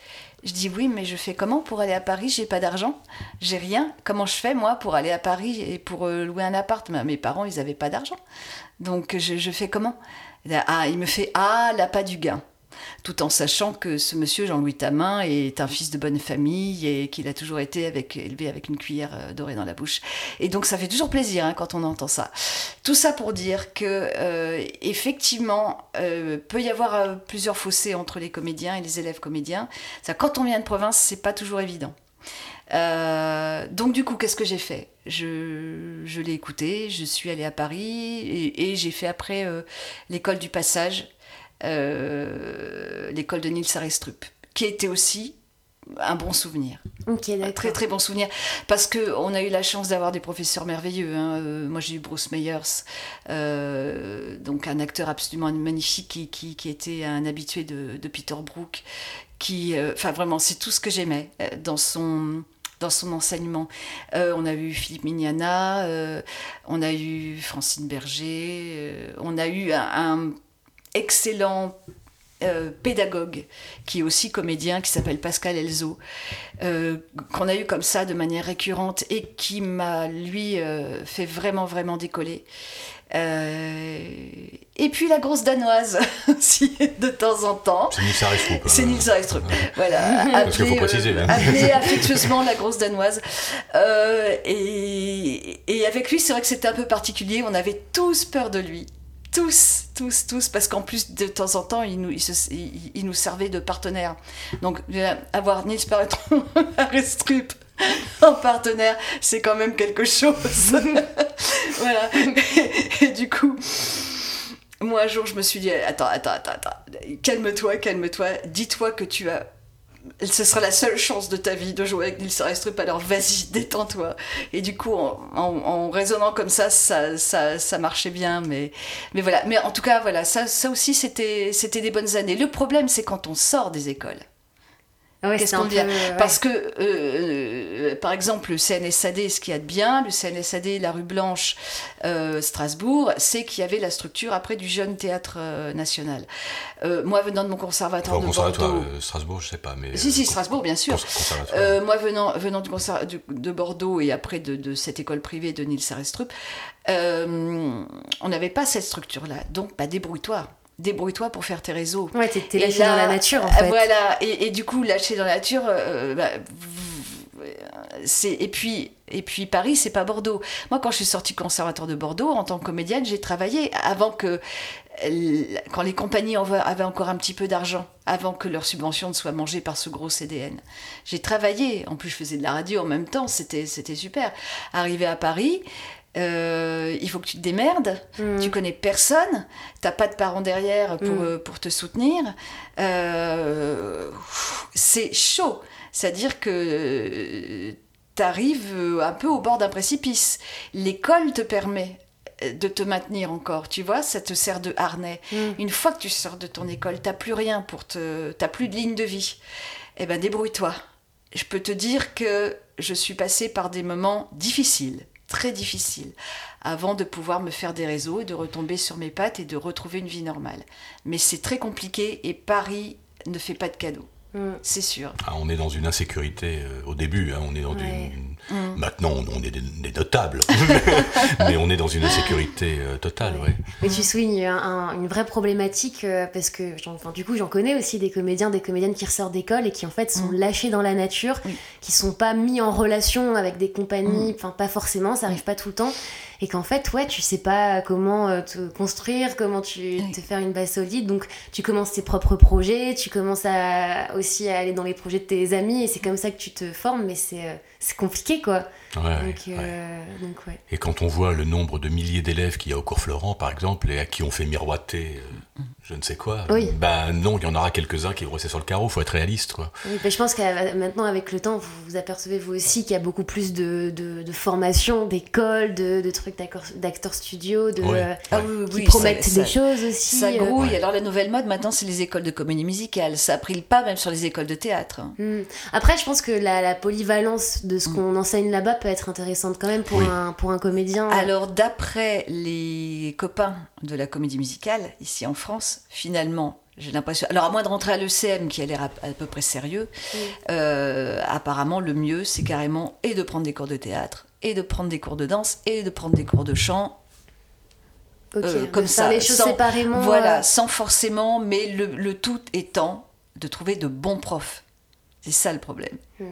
Je dis oui, mais je fais comment pour aller à Paris? J'ai pas d'argent, j'ai rien. Comment je fais moi pour aller à Paris et pour euh, louer un appart? Mes parents, ils avaient pas d'argent. Donc je, je, fais comment? Ah, il me fait ah l'appât du gain tout en sachant que ce monsieur Jean-Louis Tamin est un fils de bonne famille et qu'il a toujours été avec, élevé avec une cuillère euh, dorée dans la bouche. Et donc ça fait toujours plaisir hein, quand on entend ça. Tout ça pour dire que euh, effectivement, euh, peut y avoir plusieurs fossés entre les comédiens et les élèves comédiens. Ça, quand on vient de province, c'est pas toujours évident. donc du coup, qu'est-ce que j'ai fait? Je, l'ai écouté, je suis allée à Paris et j'ai fait après l'école du passage euh, l'école de Nils Arestrup, qui était aussi un bon souvenir. un très très bon souvenir. Parce qu'on a eu la chance d'avoir des professeurs merveilleux. Hein. Euh, moi j'ai eu Bruce Meyers, euh, donc un acteur absolument magnifique qui, qui, qui était un habitué de, de Peter Brook. Qui, enfin vraiment, c'est tout ce que j'aimais dans son dans son enseignement. on a eu Philippe Mignana, on a eu Francine Berger, on a eu un excellent euh, pédagogue qui est aussi comédien, qui s'appelle Pascal Elzo, euh, qu'on a eu comme ça de manière récurrente et qui m'a, lui, euh, fait vraiment, vraiment décoller. et puis la grosse danoise aussi, de temps en temps.
C'est Nils Arestrup.
Hein. C'est Nils voilà.
Parce qu'il faut préciser. Hein.
affectueusement la grosse danoise. et, et avec lui, c'est vrai que c'était un peu particulier. On avait tous peur de lui tous, tous, tous, parce qu'en plus, de temps en temps, il nous, servait de partenaire. Donc, avoir Nils Paretron Restrup en partenaire, c'est quand même quelque chose. voilà. Et, du coup, moi, un jour, je me suis dit, attends, attends, attends, calme-toi, calme-toi, dis-toi que tu as ce sera la seule chance de ta vie de jouer avec Nils Restrup, alors vas-y, détends-toi. Et du coup, en, raisonnant comme ça, ça, ça, marchait bien, mais, mais voilà. Mais en tout cas, voilà, ça, ça aussi, c'était des bonnes années. Le problème, c'est quand on sort des écoles. Qu'est-ce qu'on vient Parce que, euh, euh, par exemple, le CNSAD, ce qu'il y a de bien, le CNSAD, la rue Blanche, euh, Strasbourg, c'est qu'il y avait la structure après du jeune théâtre national. moi, venant de mon conservatoire de Bordeaux...
Strasbourg, je sais pas, mais...
Si, si, Strasbourg, bien sûr. moi, venant, venant du de, Bordeaux et après de, de, cette école privée de Nils Arestrup, on n'avait pas cette structure-là. Donc, bah, débrouille-toi débrouille-toi pour faire tes réseaux.
Ouais, t'es lâché dans la nature en fait.
Voilà, et, du coup, lâché dans la nature, euh, bah, c'est et puis et puis Paris, c'est pas Bordeaux. Moi, quand je suis sortie conservatoire de Bordeaux en tant que comédienne, j'ai travaillé avant que quand les compagnies avaient encore un petit peu d'argent, avant que leur subvention ne soit mangée par ce gros CDN. J'ai travaillé, en plus je faisais de la radio en même temps, c'était super. Arrivé à Paris, euh, il faut que tu te démerdes, mm. tu connais personne, t'as pas de parents derrière pour, mm. euh, pour te soutenir. Euh, c'est chaud. C'est-à-dire que tu arrives un peu au bord d'un précipice. L'école te permet de te maintenir encore, tu vois, ça te sert de harnais. Mm. Une fois que tu sors de ton école, t'as plus rien pour te... t'as plus de ligne de vie. Eh ben débrouille-toi. Je peux te dire que je suis passée par des moments difficiles très difficile avant de pouvoir me faire des réseaux et de retomber sur mes pattes et de retrouver une vie normale. Mais c'est très compliqué et Paris ne fait pas de cadeaux. Mm. C'est sûr.
Ah, on est dans une insécurité euh, au début. Hein, on est dans une, mm. Maintenant, on, est des, notables, mais on est dans une insécurité euh, totale. Ouais.
Mais tu soulignes une vraie problématique euh, parce que, enfin, du coup, j'en connais aussi des comédiens, des comédiennes qui ressortent d'école et qui en fait sont mm. lâchés dans la nature, qui sont pas mis en relation avec des compagnies. Enfin, pas forcément, ça arrive pas tout le temps et qu'en fait, ouais, tu sais pas comment euh, te construire, comment tu te faire une base solide. Donc, tu commences tes propres projets, tu commences à, aussi à aller dans les projets de tes amis, et c'est comme ça que tu te formes, mais c'est euh, compliqué, quoi.
Euh, et quand on voit le nombre de milliers d'élèves qu'il y a au cours Florent, par exemple, et à qui on fait miroiter je ne sais quoi. Ben non, il y en aura quelques-uns qui vont rester sur le carreau, il faut être réaliste. Quoi.
je pense que maintenant, avec le temps, vous, vous apercevez vous aussi qu'il y a beaucoup plus de, de, de formations, d'écoles, de, de, trucs d'acteurs studio, de, euh, ah qui promettent des choses aussi.
Ça euh. grouille. Alors la nouvelle mode, maintenant, c'est les écoles de comédie musicale. Ça a pris le pas même sur les écoles de théâtre.
Hmm. Après, je pense que la, la polyvalence de ce hmm. qu'on enseigne là-bas peut être intéressante quand même pour, un, pour un comédien.
Alors d'après les copains de la comédie musicale, ici en France, finalement, j'ai l'impression. Alors, à moins de rentrer à l'ECM, qui a l'air à, peu près sérieux, euh, apparemment, le mieux, c'est carrément et de prendre des cours de théâtre, et de prendre des cours de danse, et de prendre des cours de chant.
Euh, comme ça, les choses séparément.
Voilà, euh. sans forcément, mais le, tout étant de trouver de bons profs. C'est ça le problème. Mm.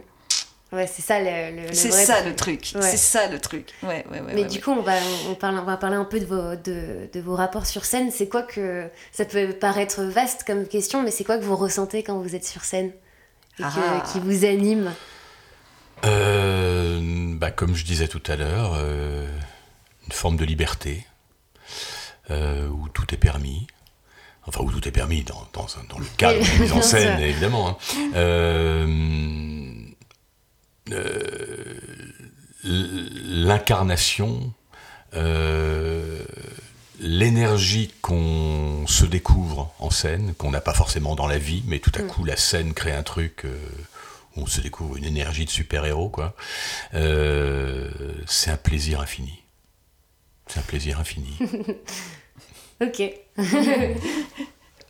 Ouais, c'est ça le,
C'est ça le truc. C'est ça le truc. Ouais, ouais,
Mais du coup, on va, on, parle, on va parler un peu de vos, de, de vos rapports sur scène. C'est quoi que. Ça peut paraître vaste comme question, mais c'est quoi que vous ressentez quand vous êtes sur scène et ah. qui vous anime?
Euh, bah, Comme je disais tout à l'heure, euh, une forme de liberté euh, où tout est permis. Enfin, où tout est permis dans, dans, dans le cadre de la mise en scène, évidemment. Hein. Euh, l'incarnation, euh, l'énergie qu'on se découvre en scène, qu'on n'a pas forcément dans la vie, mais tout à mm. coup la scène crée un truc euh, où on se découvre une énergie de super-héros, quoi. c'est un plaisir infini. C'est un plaisir infini.
ok.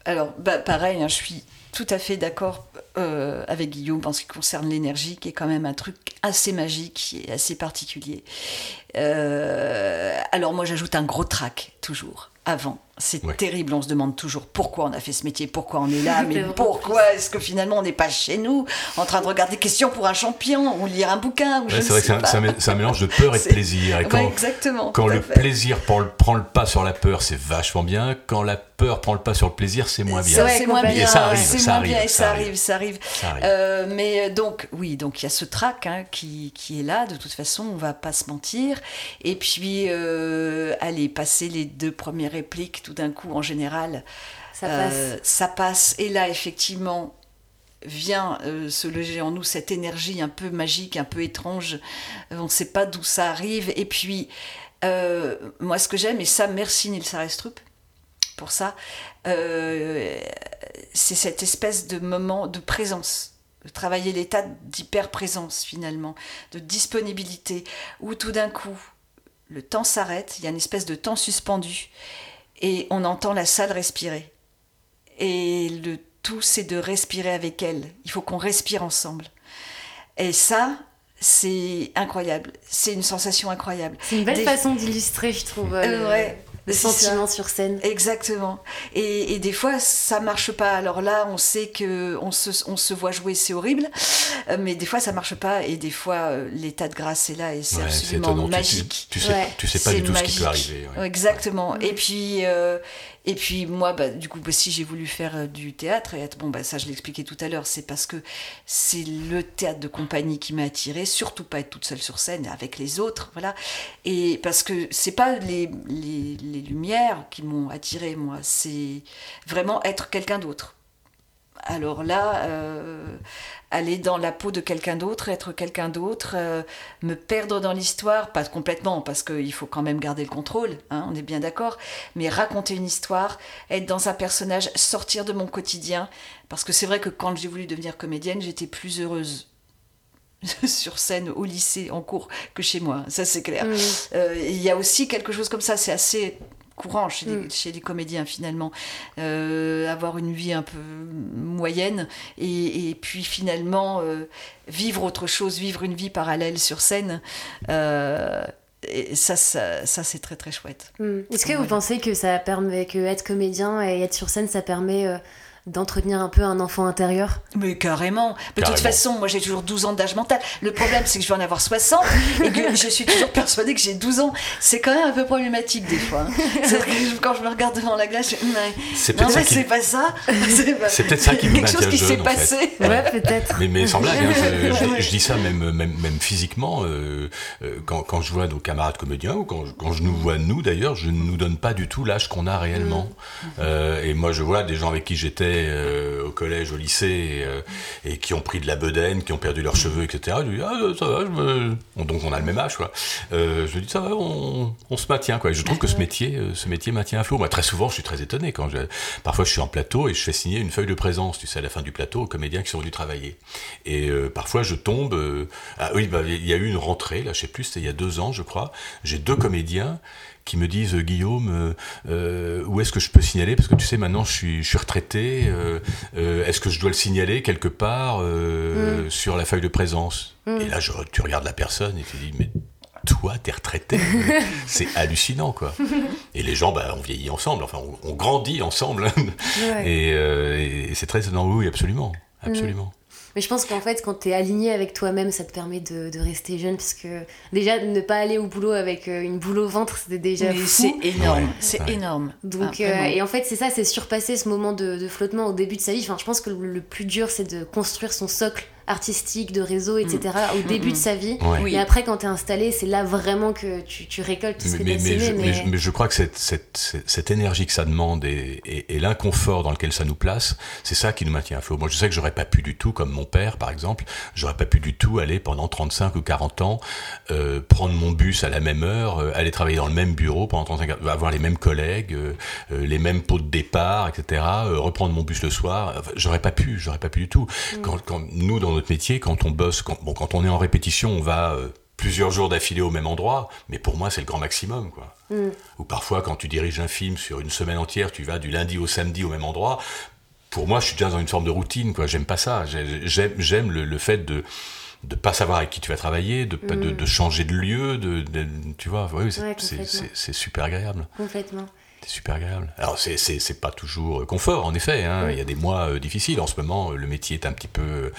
Alors, bah, pareil, hein, je suis tout à fait d'accord euh, avec Guillaume en ce qui concerne l'énergie, qui est quand même un truc assez magique et assez particulier. Euh, alors moi j'ajoute un gros trac toujours avant. C'est terrible, on se demande toujours pourquoi on a fait ce métier, pourquoi on est là, mais pourquoi est-ce que finalement on n'est pas chez nous en train de regarder Questions pour un champion ou lire un bouquin
C'est vrai que c'est un, mélange de peur et de plaisir. Et quand,
exactement.
Quand le plaisir prend le, pas sur la peur, c'est vachement bien. Quand la peur prend le pas sur le plaisir, c'est moins bien.
C'est moins bien. Et ça arrive, ça, arrive, bien, ça, arrive, ça arrive, euh, mais donc, oui, donc il y a ce trac hein, qui, qui, est là. De toute façon, on va pas se mentir. Et puis, euh, allez, passer les deux premières répliques, tout d'un coup, en général, ça passe. Euh, ça passe. Et là, effectivement, vient euh, se loger en nous cette énergie un peu magique, un peu étrange. on ne sait pas d'où ça arrive. Et puis, moi, ce que j'aime, et ça, merci Nils Arestrup pour ça, c'est cette espèce de moment de présence de travailler l'état d'hyper-présence finalement, de disponibilité, où tout d'un coup, le temps s'arrête, il y a une espèce de temps suspendu, et on entend la salle respirer. Et le tout, c'est de respirer avec elle. Il faut qu'on respire ensemble. Et ça, c'est incroyable. C'est une sensation incroyable.
C'est une belle façon d'illustrer, je trouve. Euh, ouais le sentiment sur scène.
Exactement. Et, et, des fois, ça marche pas. Alors là, on sait que on se, on se voit jouer, c'est horrible. Euh, mais des fois, ça marche pas. Et des fois, euh, l'état de grâce est là et c'est absolument magique.
Tu, sais, tu sais pas du tout ce qui peut arriver.
Exactement. Et puis, euh, et puis moi, bah, du coup, bah, si j'ai voulu faire euh, du théâtre, et bon, bah, ça je l'expliquais tout à l'heure, c'est parce que c'est le théâtre de compagnie qui m'a attiré, surtout pas être toute seule sur scène avec les autres, voilà. Et parce que c'est pas les, les, les lumières qui m'ont attiré, moi, c'est vraiment être quelqu'un d'autre alors là, euh, aller dans la peau de quelqu'un d'autre, être quelqu'un d'autre, euh, me perdre dans l'histoire, pas complètement, parce qu'il faut quand même garder le contrôle, hein, on est bien d'accord, mais raconter une histoire, être dans un personnage, sortir de mon quotidien, parce que c'est vrai que quand j'ai voulu devenir comédienne, j'étais plus heureuse sur scène au lycée en cours que chez moi, ça c'est clair. Euh, il y a aussi quelque chose comme ça, c'est assez courant chez les, mm. chez les comédiens finalement, euh, avoir une vie un peu moyenne et, et puis finalement euh, vivre autre chose, vivre une vie parallèle sur scène. Euh, et ça, ça, ça c'est très très chouette.
Mm. Est-ce que vous pensez que ça permet que être comédien et être sur scène, ça permet d'entretenir un peu un enfant intérieur
Mais carrément. De toute façon, moi j'ai toujours 12 ans d'âge mental. Le problème, c'est que je vais en avoir 60 et que je suis toujours persuadée que j'ai 12 ans. C'est quand même un peu problématique des fois. Hein. quand je me regarde devant la glace, je... c'est peut-être ça. C'est pas ça.
C'est peut-être ça qui me
Quelque chose qui s'est passé.
Ouais, peut-être.
Mais, mais sans blague, hein, je, dis ça même, même, même physiquement. Euh, euh, quand, quand, je vois nos camarades comédiens ou quand, quand je nous vois nous d'ailleurs, je ne nous donne pas du tout l'âge qu'on a réellement. Mm. Euh, et moi, je vois des gens avec qui j'étais euh, au collège, au lycée, euh, et, qui ont pris de la bedaine, qui ont perdu leurs cheveux, etc. Je lui dis, ah, ça va, donc on a le même âge, quoi. Euh, je lui dis, ça va, on, se maintient, quoi. je trouve que ce métier, ce métier maintient à flot. Moi, très souvent, je suis très étonné quand je, parfois je suis en plateau et je fais signer une feuille de présence, tu sais, à la fin du plateau, aux comédiens qui sont venus travailler. Et parfois, je tombe, ah oui, bah, il y a eu une rentrée, là, je sais plus, c'était il y a deux ans, je crois. J'ai deux comédiens qui me disent Guillaume, euh, euh, où est-ce que je peux signaler? Parce que tu sais, maintenant je suis, je suis retraité. Euh, est-ce que je dois le signaler quelque part mm. sur la feuille de présence? Mm. Et là, je, tu regardes la personne et tu dis mais toi, t'es retraité? c'est hallucinant, quoi. Et les gens, bah, on vieillit ensemble, enfin, on, grandit ensemble. et, c'est très étonnant, oui, absolument. Absolument.
Mais je pense qu'en fait, quand tu es aligné avec toi-même, ça te permet de, de, rester jeune. Parce que déjà, ne pas aller au boulot avec euh, une boule au ventre, c'était déjà fou.
C'est énorme. C'est énorme.
Donc, ah, euh, et en fait, c'est ça, c'est surpasser ce moment de, de, flottement au début de sa vie. Enfin, je pense que le plus dur, c'est de construire son socle artistique, de réseau, etc. Mm. au mm, début de mm. sa vie. Et après, quand tu es installé, c'est là vraiment que tu, tu récoltes tout ce que
mais, mais, mais, je crois que cette, cette, cette, énergie que ça demande et, et, l'inconfort dans lequel ça nous place, c'est ça qui nous maintient à flot. Moi, je sais que j'aurais pas pu du tout, comme mon père, par exemple, j'aurais pas pu du tout aller pendant 35 ou 40 ans, euh, prendre mon bus à la même heure, euh, aller travailler dans le même bureau pendant 35 ans, avoir les mêmes collègues, euh, les mêmes pots de départ, etc., reprendre mon bus le soir. j'aurais pas pu, j'aurais pas pu du tout. Quand, quand nous, dans notre métier, quand on bosse, quand, bon, quand on est en répétition, on va euh, plusieurs jours d'affilée au même endroit, mais pour moi, c'est le grand maximum, quoi. Mm. Ou parfois, quand tu diriges un film sur une semaine entière, tu vas du lundi au samedi au même endroit. Pour moi, je suis déjà dans une forme de routine, quoi. J'aime pas ça. J'aime le, fait de de pas savoir avec qui tu vas travailler, de, mm. de changer de lieu, de, tu vois, c'est super agréable.
Complètement.
C'est super agréable. Alors, c'est pas toujours confort, en effet. Hein. Il y a des mois euh, difficiles. En ce moment, le métier est un petit peu euh,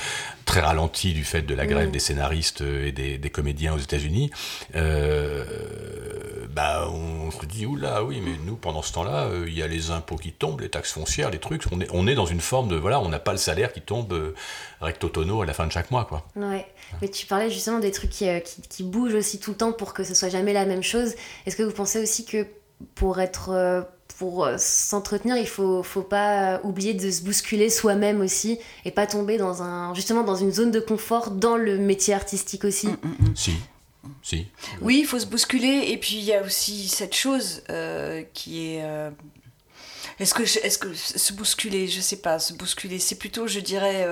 très ralenti du fait de la grève des scénaristes euh, et des, comédiens aux États-Unis. bah, on se dit, oula, oui, mais nous, pendant ce temps-là, il y a les impôts qui tombent, les taxes foncières, les trucs. On est, on est dans une forme de. Voilà, on n'a pas le salaire qui tombe recto tono à la fin de chaque mois, quoi.
Ouais. Mais tu parlais justement des trucs qui, qui, qui bougent aussi tout le temps pour que ce soit jamais la même chose. Est-ce que vous pensez aussi que pour être euh, pour euh, s'entretenir, il faut faut pas oublier de se bousculer soi-même aussi et pas tomber dans un justement dans une zone de confort dans le métier artistique aussi. Mm,
mm, mm. Si. Si.
Oui, il faut se bousculer et puis il y a aussi cette chose euh, qui est est-ce que, est que se bousculer, je sais pas, se bousculer, c'est plutôt, je dirais,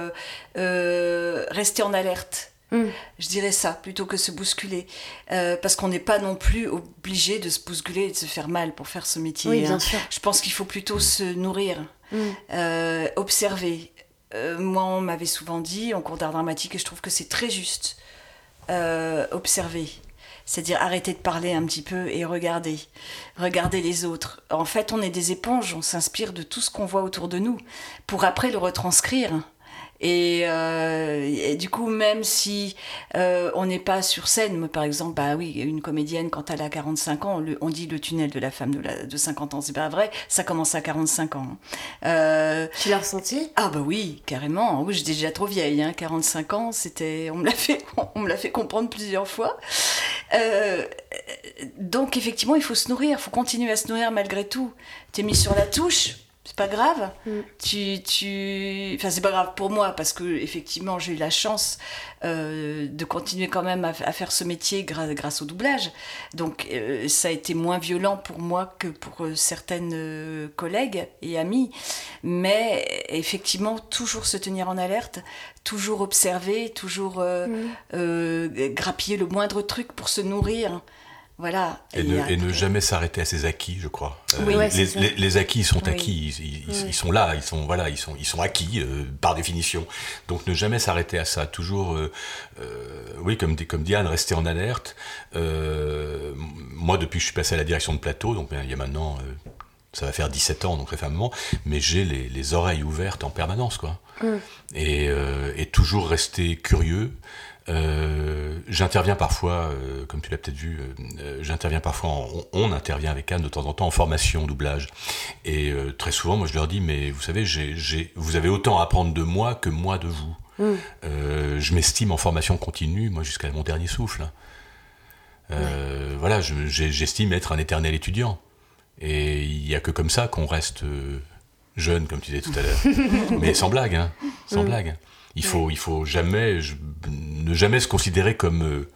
rester en alerte. Mm. Je dirais ça, plutôt que se bousculer. Euh, parce qu'on n'est pas non plus obligé de se bousculer et de se faire mal pour faire ce métier.
Hein.
Je pense qu'il faut plutôt se nourrir, mm. euh, observer. Euh, moi, on m'avait souvent dit en cours d'art dramatique, et je trouve que c'est très juste, observer. C'est-à-dire arrêter de parler un petit peu et regarder. Regarder les autres. En fait, on est des éponges, on s'inspire de tout ce qu'on voit autour de nous pour après le retranscrire euh, et, du coup, même si euh, on n'est pas sur scène, par exemple, bah oui, une comédienne, quand elle a 45 ans, on, dit le tunnel de la femme de, la, de 50 ans. C'est pas vrai, ça commence à 45 ans.
Euh, tu l'as ressenti?
Ah bah oui, carrément. Oui, j'étais déjà trop vieille. Hein. 45 ans, c'était, on me l'a fait, on me l'a fait comprendre plusieurs fois. donc effectivement, il faut se nourrir, il faut continuer à se nourrir malgré tout. T'es mis sur la touche, c'est pas grave.
Mm.
Tu, tu... Enfin, c'est pas grave pour moi parce que effectivement, j'ai eu la chance euh, de continuer quand même à, à faire ce métier grâce, grâce au doublage. Donc, euh, ça a été moins violent pour moi que pour euh, certaines collègues et amis. Mais effectivement, toujours se tenir en alerte, toujours observer, toujours
Mm.
grappiller le moindre truc pour se nourrir. Voilà.
Et, ne, et ne
après-
jamais s'arrêter à ses acquis, je crois. Euh,
ouais,
les,
c'est ça.
les- les acquis, ils sont acquis, ils, ils- ils-
Ouais.
ils sont là, ils sont voilà, ils sont ils sont acquis euh, par définition. Donc ne jamais s'arrêter à ça. Toujours, euh, oui, comme dit comme Diane, rester en alerte. Moi, depuis que je suis passé à la direction de plateau, donc ben, il y a maintenant, ça va faire 17 ans, donc très fermement, mais j'ai les, les oreilles ouvertes en permanence, quoi.
Mm.
Et, euh, et toujours rester curieux. Euh, j'interviens parfois, euh, comme tu l'as peut-être vu, euh, j'interviens parfois, en- on, on intervient avec Anne de temps en temps en formation, doublage. Et très souvent, moi je leur dis, mais vous savez, vous avez autant à apprendre de moi que moi de vous.
Mm.
Euh, je m'estime en formation continue, moi jusqu'à mon dernier souffle. Voilà, je- j'estime être un éternel étudiant. Et il n'y a que comme ça qu'on reste jeune, comme tu disais tout à l'heure. Mais sans blague, hein, sans
Mm.
blague. Il faut, il faut jamais, je- ne jamais se considérer comme euh,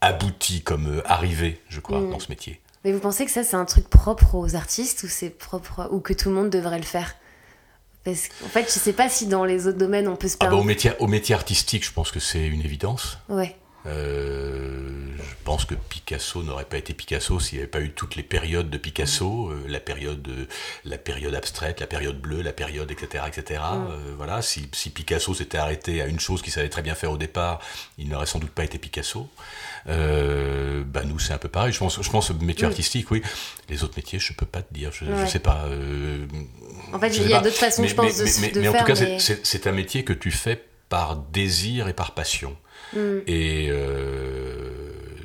abouti, comme euh, arrivé, je crois,
Mm.
dans ce métier.
Mais vous pensez que ça, c'est un truc propre aux artistes ou c'est propre ou que tout le monde devrait le faire? Parce qu'en fait, je sais pas si dans les autres domaines on peut se
Ah bah,
permettre.
au, métier, au métier artistique, je pense que c'est une évidence.
Ouais.
Euh, je pense que Picasso n'aurait pas été Picasso s'il n'y avait pas eu toutes les périodes de Picasso, euh, la période, euh, la période abstraite, la période bleue, la période, etc., etc. Euh, voilà, si, si Picasso s'était arrêté à une chose qu'il savait très bien faire au départ, il n'aurait sans doute pas été Picasso. Euh, bah nous, c'est un peu pareil. Je pense, je pense au métier
Mm.
artistique, oui. Les autres métiers, je peux pas te dire. Je, je
Ouais.
sais pas. euh,
En fait,
je
il y a d'autres façons,
Mais-
je pense,
mais-
de,
mais-
de
mais en
faire.
tout cas, c'est un métier que tu fais par désir et par passion.
Mm.
Et euh,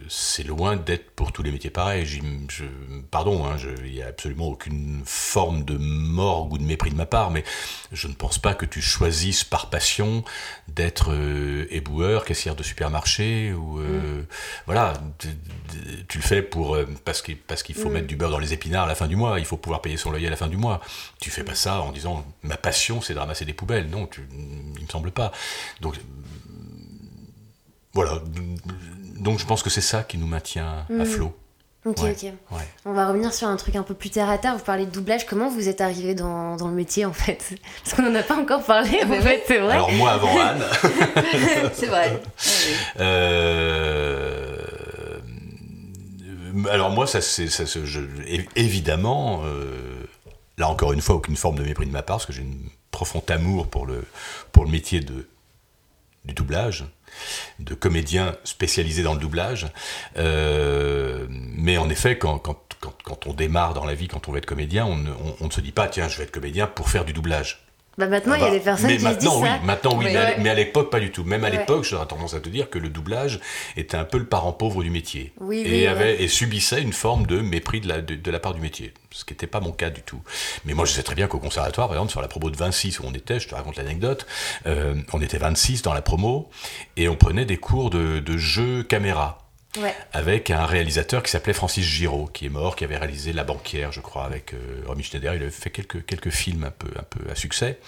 c'est loin d'être pour tous les métiers pareil. Je- pardon, hein, il n'y a absolument aucune forme de morgue ou de mépris de ma part, mais je ne pense pas que tu choisisses par passion d'être euh, éboueur, caissière de supermarché ou euh, voilà, tu, tu le fais pour euh, parce qu'il parce qu'il faut
Mm.
mettre du beurre dans les épinards à la fin du mois. Il faut pouvoir payer son loyer à la fin du mois. Tu fais pas ça en disant ma passion c'est de ramasser des poubelles. Non, tu, il me semble pas. Donc voilà. Donc je pense que c'est ça qui nous maintient à
Mhm.
flot.
Ok,
Ouais.
ok.
Ouais.
On va revenir sur un truc un peu plus terre à terre. Vous parlez de doublage. Comment vous êtes arrivé dans, dans le métier en fait? Parce qu'on n'en a pas encore parlé en fait, c'est vrai.
Alors moi avant Anne,
c'est vrai.
Euh, alors moi ça c'est ça, je- évidemment euh, là encore une fois aucune forme de mépris de ma part parce que j'ai un profond amour pour le pour le métier de du doublage de comédien spécialisé dans le doublage. Euh, mais en effet, quand, on démarre dans la vie, quand on veut être comédien, on ne se dit pas, tiens, je vais être comédien pour faire du doublage.
Bah maintenant, il y a
Ah bah,
des personnes
mais
qui se disent
maintenant, oui,
ça.
maintenant oui,
Oui,
mais, à, mais à l'époque pas du tout. Même à
Ouais.
l'époque, j'aurais tendance à te dire que le doublage était un peu le parent pauvre du métier
Oui,
et
oui,
avait
ouais.
et subissait une forme de mépris de la de, de la part du métier, ce qui n'était pas mon cas du tout. Mais moi, je sais très bien qu'au conservatoire, par exemple, sur la promo de 26 où on était, je te raconte l'anecdote, euh, on était 26 dans la promo et on prenait des cours de, de jeu caméra
Ouais.
avec un réalisateur qui s'appelait Francis Giraud, qui est mort, qui avait réalisé La Banquière, je crois, avec euh, Romy Schneider. Il avait fait quelques, quelques films un peu, un peu à succès.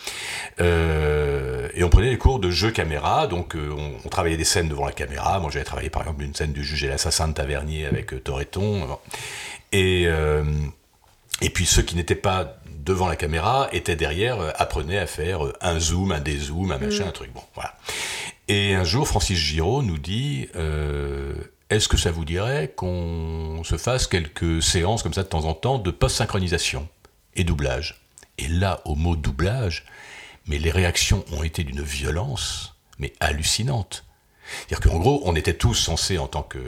Euh, et on prenait des cours de jeu caméra, donc euh, on, on travaillait des scènes devant la caméra. Moi, j'avais travaillé par exemple une scène du juge et l'assassin de Tavernier avec euh, Toretton. Et, et puis ceux qui n'étaient pas devant la caméra étaient derrière, euh, apprenaient à faire euh, un zoom, un dézoom, un machin, un truc. Bon, voilà. Et un jour, Francis Giraud nous dit euh, Est-ce que ça vous dirait qu'on se fasse quelques séances comme ça de temps en temps de post-synchronisation et doublage? Et là, au mot doublage, mais les réactions ont été d'une violence, mais hallucinante. C'est-à-dire qu'en gros, on était tous censés, en tant que,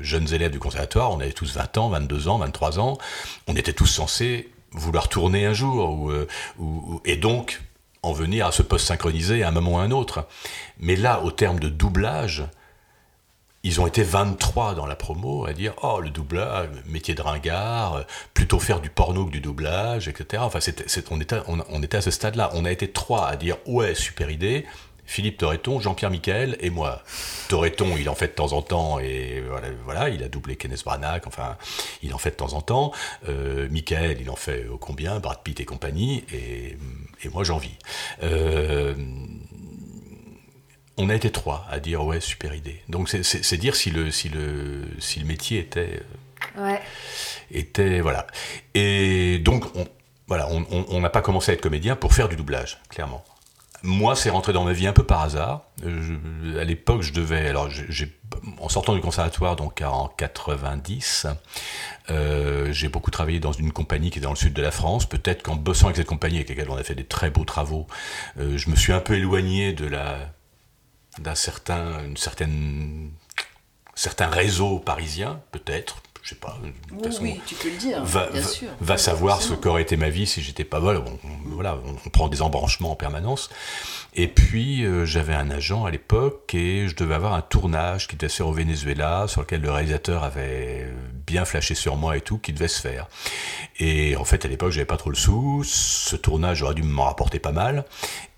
jeunes élèves du conservatoire, on avait tous 20 ans, 22 ans, 23 ans, on était tous censés vouloir tourner un jour, ou, euh, et donc en venir à se post-synchroniser à un moment ou à un autre. Mais là, au terme de doublage, ils ont été 23 dans la promo à dire oh le doublage métier de ringard euh, plutôt faire du porno que du doublage etc enfin on était on, était à ce stade là on a été trois à dire ouais super idée Philippe Torreton, Jean-Pierre Michael et moi. Torreton, il en fait de temps en temps, et voilà, il a doublé Kenneth Branagh, enfin, il en fait de temps en temps. Euh, il en fait au combien, Brad Pitt et compagnie, et, moi j'en vis. Euh, on a été trois à dire ouais super idée. Donc c'est dire si le si le si le métier était
ouais.
était voilà. Et donc on, voilà on n'a pas commencé à être comédien pour faire du doublage clairement. Moi, c'est rentré dans ma vie un peu par hasard. à l'époque, je devais. Alors, j'ai, en sortant du conservatoire, donc en 90, euh, j'ai beaucoup travaillé dans une compagnie qui est dans le sud de la France. Peut-être qu'en bossant avec cette compagnie, avec laquelle on a fait des très beaux travaux, euh, je me suis un peu éloigné de la d'un certain, une certaine, certain réseau parisien, peut-être, je sais pas.
oui, tu peux le dire,
va,
bien sûr.
Va savoir ce qu'aurait été ma vie si j'étais pas vol. voilà, on, prend des embranchements en permanence. Et puis euh, j'avais un agent à l'époque et je devais avoir un tournage qui devait se faire au Venezuela, sur lequel le réalisateur avait bien flashé sur moi et tout, qui devait se faire. Et en fait, à l'époque, j'avais pas trop le sou. Ce tournage aurait dû m'en rapporter pas mal.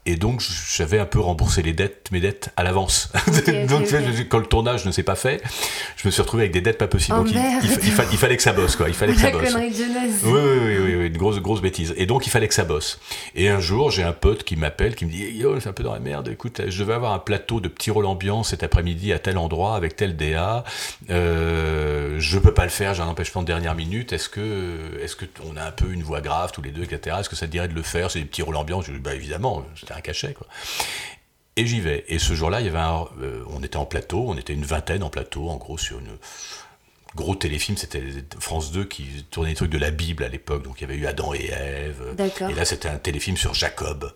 Et donc, j'avais un peu remboursé les dettes, mes dettes à l'avance. donc, quand le tournage ne s'est pas fait, je me suis retrouvé avec des dettes pas possibles.
Oh
donc, il, fallait que ça bosse, quoi. Il fallait que ça bosse. Oui, oui, oui, oui, une grosse, grosse bêtise. Et donc, il fallait que ça bosse. Et un jour, j'ai un pote qui m'appelle, qui me dit Yo, c'est un peu dans la merde. Écoute, je devais avoir un plateau de petit rôle ambiance cet après-midi à tel endroit avec tel DA. Euh, je peux pas le faire, j'ai un empêchement de dernière minute. Est-ce que, est-ce que on a un peu une voix grave tous les deux, etc. Est-ce que ça te dirait de le faire? C'est des petits rôles ambiance. Je dis, bah évidemment un cachet, quoi. Et j'y vais. Et ce jour-là, il y avait euh, on était en plateau, on était une vingtaine en plateau, en gros, sur une gros téléfilm, c'était France 2 qui tournait des trucs de la Bible à l'époque, donc il y avait eu Adam et Ève. Et là, c'était un téléfilm sur Jacob.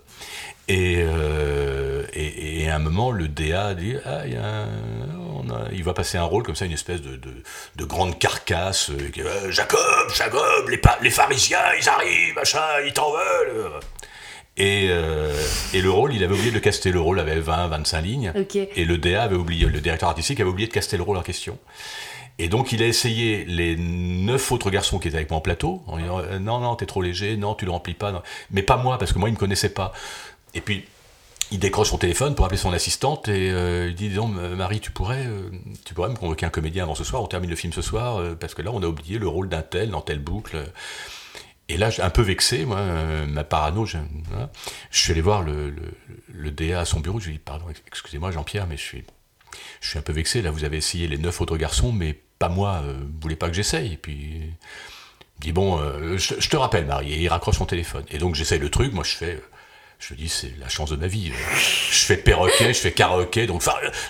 Et, euh, et, à un moment, le DA dit ah, il, va passer un rôle comme ça, une espèce de, de, grande carcasse. Euh, Jacob, Jacob, les, les pharisiens, ils arrivent, machin, ils t'en veulent. Et, euh, et, le rôle, il avait oublié de caster. Le rôle avait 20, 25 lignes. Et le DA avait oublié, le directeur artistique avait oublié de caster le rôle en question. Et donc, il a essayé les neuf autres garçons qui étaient avec moi en plateau, en disant euh, Non, non, t'es trop léger, non, tu le remplis pas. Mais pas moi, parce que moi, il me connaissait pas. Et puis, il décroche son téléphone pour appeler son assistante et euh, il dit Disons, Marie, tu pourrais, tu pourrais me convoquer un comédien avant ce soir, on termine le film ce soir, parce que là, on a oublié le rôle d'un tel dans telle boucle. Et là, un peu vexé, moi, euh, ma parano, je, je, suis allé voir le, DA à son bureau, je lui ai dit, pardon, excusez-moi Jean-Pierre, mais je suis, je suis un peu vexé, là vous avez essayé les neuf autres garçons, mais pas moi, euh, vous voulez pas que j'essaye? Et puis, il dit, bon, euh, je, te rappelle Marie, et il raccroche son téléphone. Et donc j'essaye le truc, moi je fais... Je dis, c'est la chance de ma vie. Je fais perroquet, je fais karaoké, donc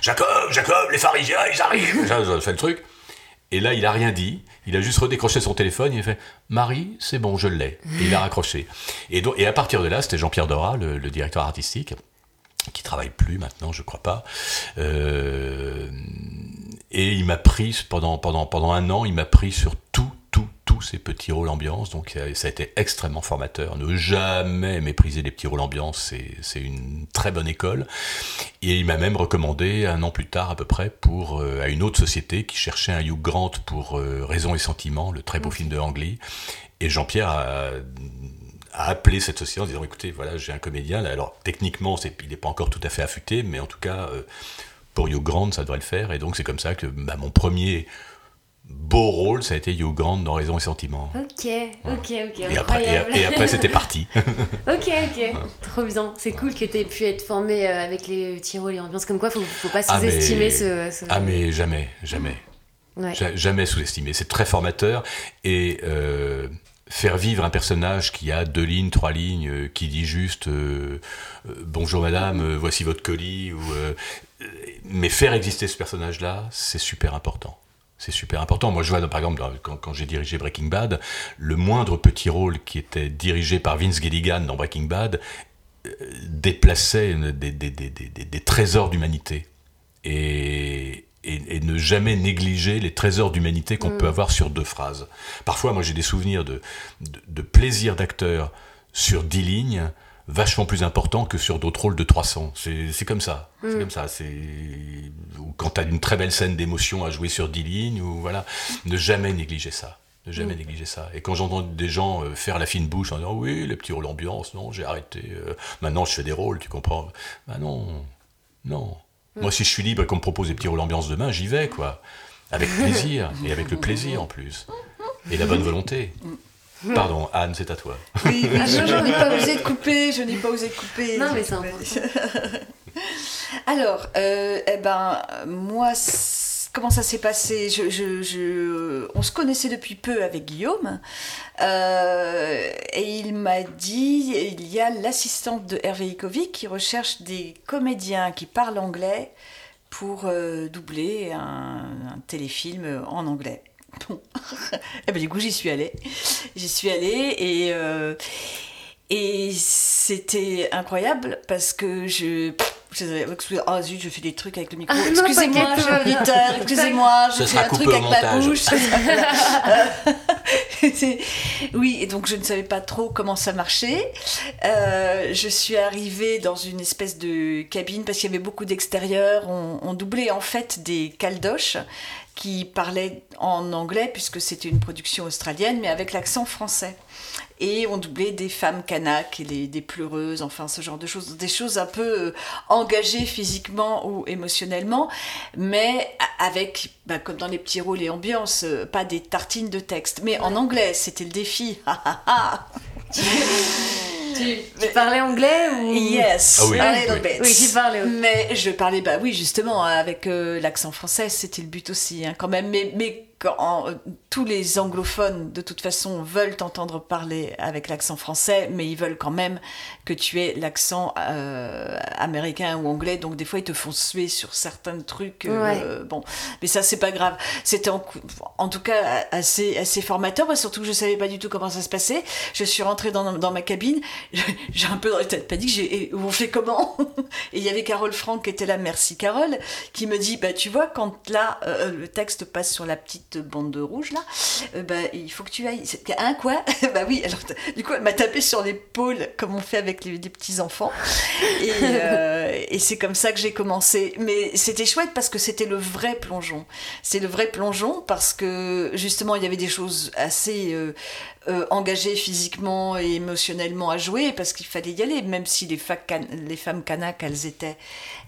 Jacob, Jacob, les pharisiens, ils arrivent. Je fais le truc. Et là, il a rien dit. Il a juste redécroché son téléphone. Il a fait Marie, c'est bon, je l'ai. Et il a raccroché. Et, à partir de là, c'était Jean-Pierre Dora, le, directeur artistique, qui travaille plus maintenant, je crois pas. Euh, et il m'a pris pendant, pendant un an, il m'a pris sur tout tous ces petits rôles ambiance. Donc ça a été extrêmement formateur. Ne jamais mépriser les petits rôles ambiance, c'est une très bonne école. Et il m'a même recommandé un an plus tard à peu près pour euh, à une autre société qui cherchait un Hugh Grant pour euh, Raison et Sentiment, le très beau film de Ang Lee. Et Jean-Pierre a, appelé cette société en disant écoutez voilà j'ai un comédien alors techniquement il n'est pas encore tout à fait affûté mais en tout cas euh, pour Hugh Grant ça devrait le faire et donc c'est comme ça que bah, mon premier beau rôle, ça a été Hugh Grant dans Raison et Sentiment.
Ok, ok, ok.
Et après, et, après c'était parti.
ok, ok. Trop bien. C'est cool que tu aies pu être formé euh, avec les rôles et ambiances. Comme quoi, faut, faut pas ah, sous-estimer ce,
Ah, mais jamais, jamais. Jamais sous-estimer. C'est très formateur. Et euh, faire vivre un personnage qui a deux lignes, trois lignes, euh, qui dit juste bonjour madame, voici votre colis, ou, mais faire exister ce personnage-là, c'est super important. C'est super important. Moi, je vois, par exemple, quand, j'ai dirigé Breaking Bad, le moindre petit rôle qui était dirigé par Vince Gilligan dans Breaking Bad euh, déplaçait des, trésors d'humanité. Et, ne jamais négliger les trésors d'humanité qu'on mm. peut avoir sur deux phrases. Parfois, moi, j'ai des souvenirs de, de plaisir d'acteur sur dix lignes vachement plus important que sur d'autres rôles de 300. C'est comme ça. C'est mm. comme ça. C'est quand tu as une très belle scène d'émotion à jouer sur 10 lignes, ou voilà, ne jamais négliger ça. Ne jamais mm. négliger ça. Et quand j'entends des gens euh, faire la fine bouche en disant oui, les petits rôles ambiance, non, j'ai arrêté. Euh, maintenant, je fais des rôles, tu comprends Bah non, Non. Moi, si je suis libre et qu'on me propose des petits rôles ambiance demain, j'y vais, quoi. Avec plaisir. et avec le plaisir en plus. Et la bonne volonté. Pardon, Anne, c'est à toi.
Oui, oui je, n'ai pas osé de couper, je n'ai pas osé de couper.
Non, mais c'est important.
Alors, euh, eh ben, moi, comment ça s'est passé? On se connaissait depuis peu avec Guillaume. Euh, et il m'a dit il y a l'assistante de Hervé Ikovic qui recherche des comédiens qui parlent anglais pour euh, doubler un, téléfilm en anglais. Bon. et eh ben, du coup, j'y suis allée. J'y suis allée et. Euh, et c'était incroyable parce que je. Oh zut, je fais des trucs avec le micro. Ah, excusez-moi, cher auditeur, excusez-moi, je fais un truc avec ma bouche. oui, et donc je ne savais pas trop comment ça marchait. Euh, je suis arrivée dans une espèce de cabine parce qu'il y avait beaucoup d'extérieur. On, on, doublait en fait des caldoches qui parlaient en anglais puisque c'était une production australienne, mais avec l'accent français et on doublait des femmes canaques et des pleureuses, enfin ce genre de choses, des choses un peu euh, engagées physiquement ou émotionnellement, mais avec, bah, comme dans les petits rôles et ambiances, euh, pas des tartines de texte, mais en anglais, c'était le défi.
Tu, parlais anglais ou?
Yes, ah
a
little bit.
Oui, tu parlais.
Mais je parlais, bah oui, justement, avec euh, l'accent français, c'était le but aussi, hein, quand même. Mais, mais quand, tous les anglophones, de toute façon, veulent t'entendre parler avec l'accent français, mais ils veulent quand même que tu aies l'accent euh, américain ou anglais. Donc, des fois, ils te font suer sur certains trucs. Euh, bon, mais ça, c'est pas grave. C'était en, tout cas assez, assez formateur, surtout que je savais pas du tout comment ça se passait. Je suis rentrée dans, dans ma cabine, j'ai un peu dans les têtes panique, j'ai, on fait comment? Et il y avait Carole Franck qui était là, merci Carole, qui me dit, bah, tu vois, quand là, euh, le texte passe sur la petite bande rouge là, euh, bah, il faut que tu ailles. Un quoi Bah oui, alors du coup elle m'a tapé sur l'épaule comme on fait avec les, petits enfants. Et, euh, et c'est comme ça que j'ai commencé. Mais c'était chouette parce que c'était le vrai plongeon. C'est le vrai plongeon parce que justement il y avait des choses assez euh, engagées physiquement et émotionnellement à jouer parce qu'il fallait y aller, même si les, les femmes kanak, elles étaient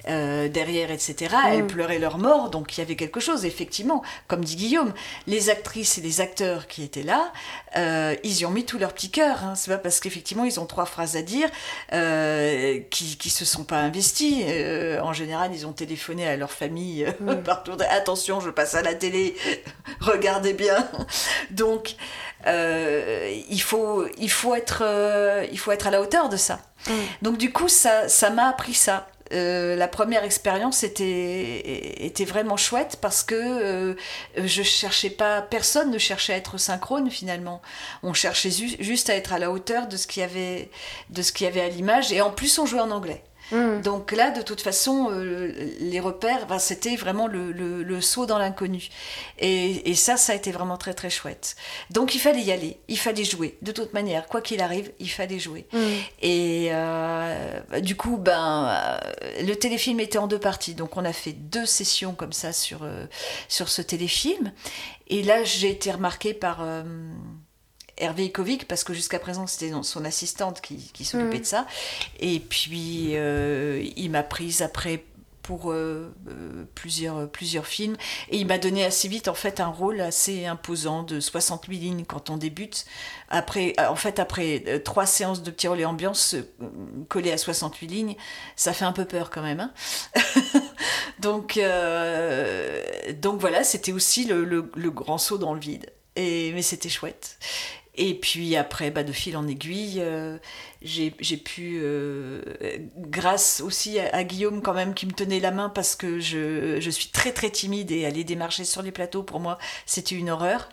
euh, derrière, etc. Elles mm. pleuraient leur mort, donc il y avait quelque chose, effectivement. Comme dit Guillaume, les actrices et les acteurs qui étaient là, euh, ils y ont mis tout leur petit cœur. Hein. C'est pas parce qu'effectivement ils ont trois phrases à dire qui, qui se sont pas investis. en général, ils ont téléphoné à leur famille mm. partout. Attention, je passe à la télé, regardez bien. donc euh, il, faut, il, faut être, euh, il faut être à la hauteur de ça. Mm. Donc du coup, ça, ça m'a appris ça. Euh, la première expérience était, était vraiment chouette parce que je cherchais pas, personne ne cherchait à être synchrone finalement. On cherchait juste à être à la hauteur de ce qu'il y avait, de ce qu'il y avait à l'image et en plus on jouait en anglais. Mm. Donc là, de toute façon, euh, les repères, ben, c'était vraiment le, saut dans l'inconnu. Et, ça, ça a été vraiment très très chouette. Donc il fallait y aller, il fallait jouer. De toute manière, quoi qu'il arrive, il fallait jouer. Mm. Et euh, du coup, ben, euh, le téléfilm était en deux parties. Donc on a fait deux sessions comme ça sur, sur ce téléfilm. Et là, j'ai été remarquée par... Hervé Ikovic, parce que jusqu'à présent c'était son assistante qui, s'occupait mm. de ça. Et puis euh, il m'a prise après pour euh, euh, plusieurs, plusieurs films. Et il m'a donné assez vite en fait un rôle assez imposant de 68 lignes quand on débute. Après, en fait, après trois séances de petits rôles et ambiance collées à 68 lignes, ça fait un peu peur quand même. Hein. donc, donc voilà, c'était aussi le, le, grand saut dans le vide. Et, mais c'était chouette. Et puis après, bah, de fil en aiguille, euh, j'ai pu, euh, grâce aussi à, Guillaume quand même qui me tenait la main parce que je, je, suis très très timide et aller démarcher sur les plateaux pour moi c'était une horreur.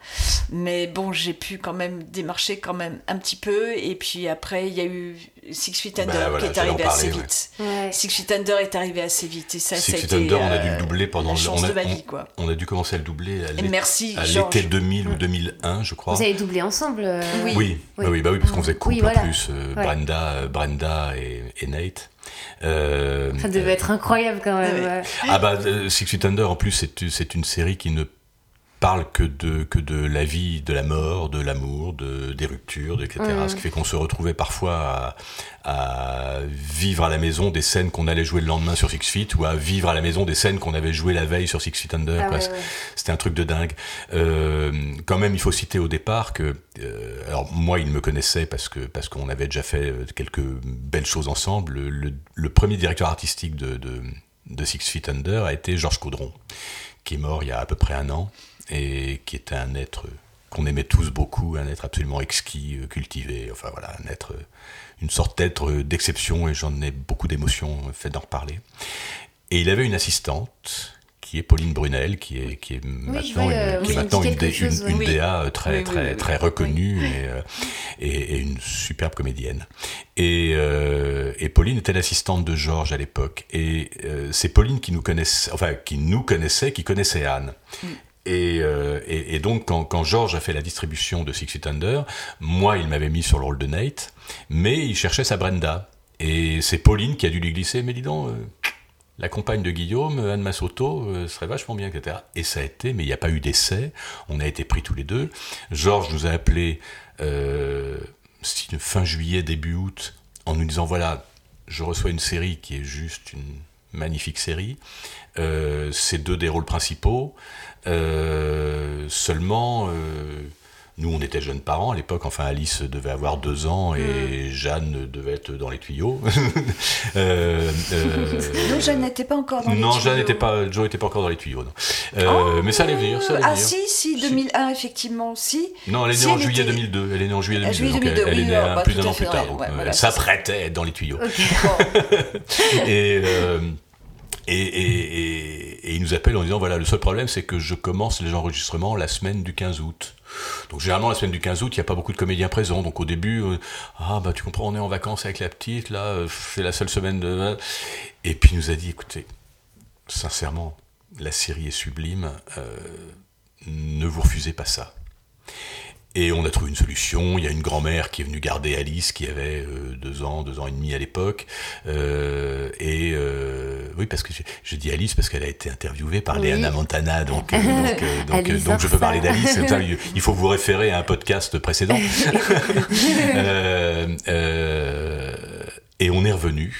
Mais bon, j'ai pu quand même démarcher quand même un petit peu et puis après il y a eu Six Feet Under bah, qui est arrivé assez vite. Six Feet Under est arrivé assez vite et ça,
Six
ça a
Feet Under, on a dû le doubler pendant
la
on a,
de ma vie quoi.
On, a dû commencer à le doubler à
l'été
2000 ou 2001 je crois.
Vous avez doublé ensemble. Euh,
oui.
Oui, oui. Bah oui, bah oui parce qu'on faisait couple en plus. Euh, euh, Brenda et, Nate.
Euh, ça devait être incroyable quand même.
Ah bah Six Feet Under en plus c'est une série qui ne parle que de, que de la vie, de la mort, de l'amour, de, des ruptures, etc. Ce qui fait qu'on se retrouvait parfois à, à vivre à la maison des scènes qu'on allait jouer le lendemain sur Six Feet ou à vivre à la maison des scènes qu'on avait jouées la veille sur Six Feet Under.
Ah
quoi.
ouais, ouais.
C'était un truc de dingue. Euh, quand même, il faut citer au départ que, euh, alors moi, il me connaissait parce que parce qu'on avait déjà fait euh, quelques belles choses ensemble. Le, le- le premier directeur artistique de, de, de Six Feet Under a été Georges Caudron, qui est mort il y a à peu près un an et qui était un être qu'on aimait tous beaucoup, un être absolument exquis, euh, cultivé, enfin voilà, un être, euh, une sorte d'être d'exception et j'en ai beaucoup d'émotions euh, fait d'en reparler. Et il avait une assistante qui est Pauline Brunel, qui est, qui est maintenant, une, qui est maintenant une,
chose,
une- une
oui.
DA très, très, très reconnue et, et, et une superbe comédienne. Et, euh, et Pauline était l'assistante de Georges à l'époque. Et euh, c'est Pauline qui nous connaissait, enfin qui nous connaissait, qui connaissait Anne. Et, euh, et, donc, quand, quand Georges a fait la distribution de Six Feet Under, moi, il m'avait mis sur le rôle de Nate, mais il cherchait sa Brenda. Et c'est Pauline qui a dû lui glisser, mais dis donc, euh, la compagne de Guillaume, Anne Massotto, euh, serait vachement bien, etc. Et ça a été, mais il n'y a pas eu d'essai, on a été pris tous les deux. Georges nous a appelés euh, fin juillet, début août, en nous disant, voilà, je reçois une série qui est juste une magnifique série. Euh, c'est deux des rôles principaux. Euh, seulement, euh, nous, on était jeunes parents à l'époque. Enfin, Alice devait avoir deux ans et Jeanne devait être dans les tuyaux. Euh,
Non, Jeanne n'était pas encore dans les
non, Jeanne
tuyaux.
n'était pas, Joe n'était pas encore dans les tuyaux. Non. Euh, mais ça allait venir, ça allait
Ah
venir.
si, si, 2001, effectivement, si.
Non, elle est
Si,
née en juillet
était-
2002. Elle est née en juillet
Ah,
2002.
juillet
donc elle-
2002,
elle, est née un-
bah,
plus d'un an plus tard. donc,
ouais,
euh,
voilà,
elle s'apprêtait à être dans les tuyaux. Et, et, il nous appelle en disant voilà, le seul problème, c'est que je commence les enregistrements la semaine du 15 août. Donc généralement la semaine du 15 août, il n'y a pas beaucoup de comédiens présents. Donc au début, euh, ah bah tu comprends, on est en vacances avec la petite, là, euh, c'est la seule semaine de. Et puis il nous a dit écoutez, sincèrement, la série est sublime, euh, ne vous refusez pas ça. Et on a trouvé une solution. Il y a une grand-mère qui est venue garder Alice, qui avait euh, deux ans, deux ans et demi à l'époque. Euh, et euh, oui, parce que je dis Alice parce qu'elle a été interviewée par
Oui.
Léana Montana, donc donc, donc,
Alice
donc je peux parler d'Alice. Il- faut vous référer à un podcast précédent. Et on est revenu.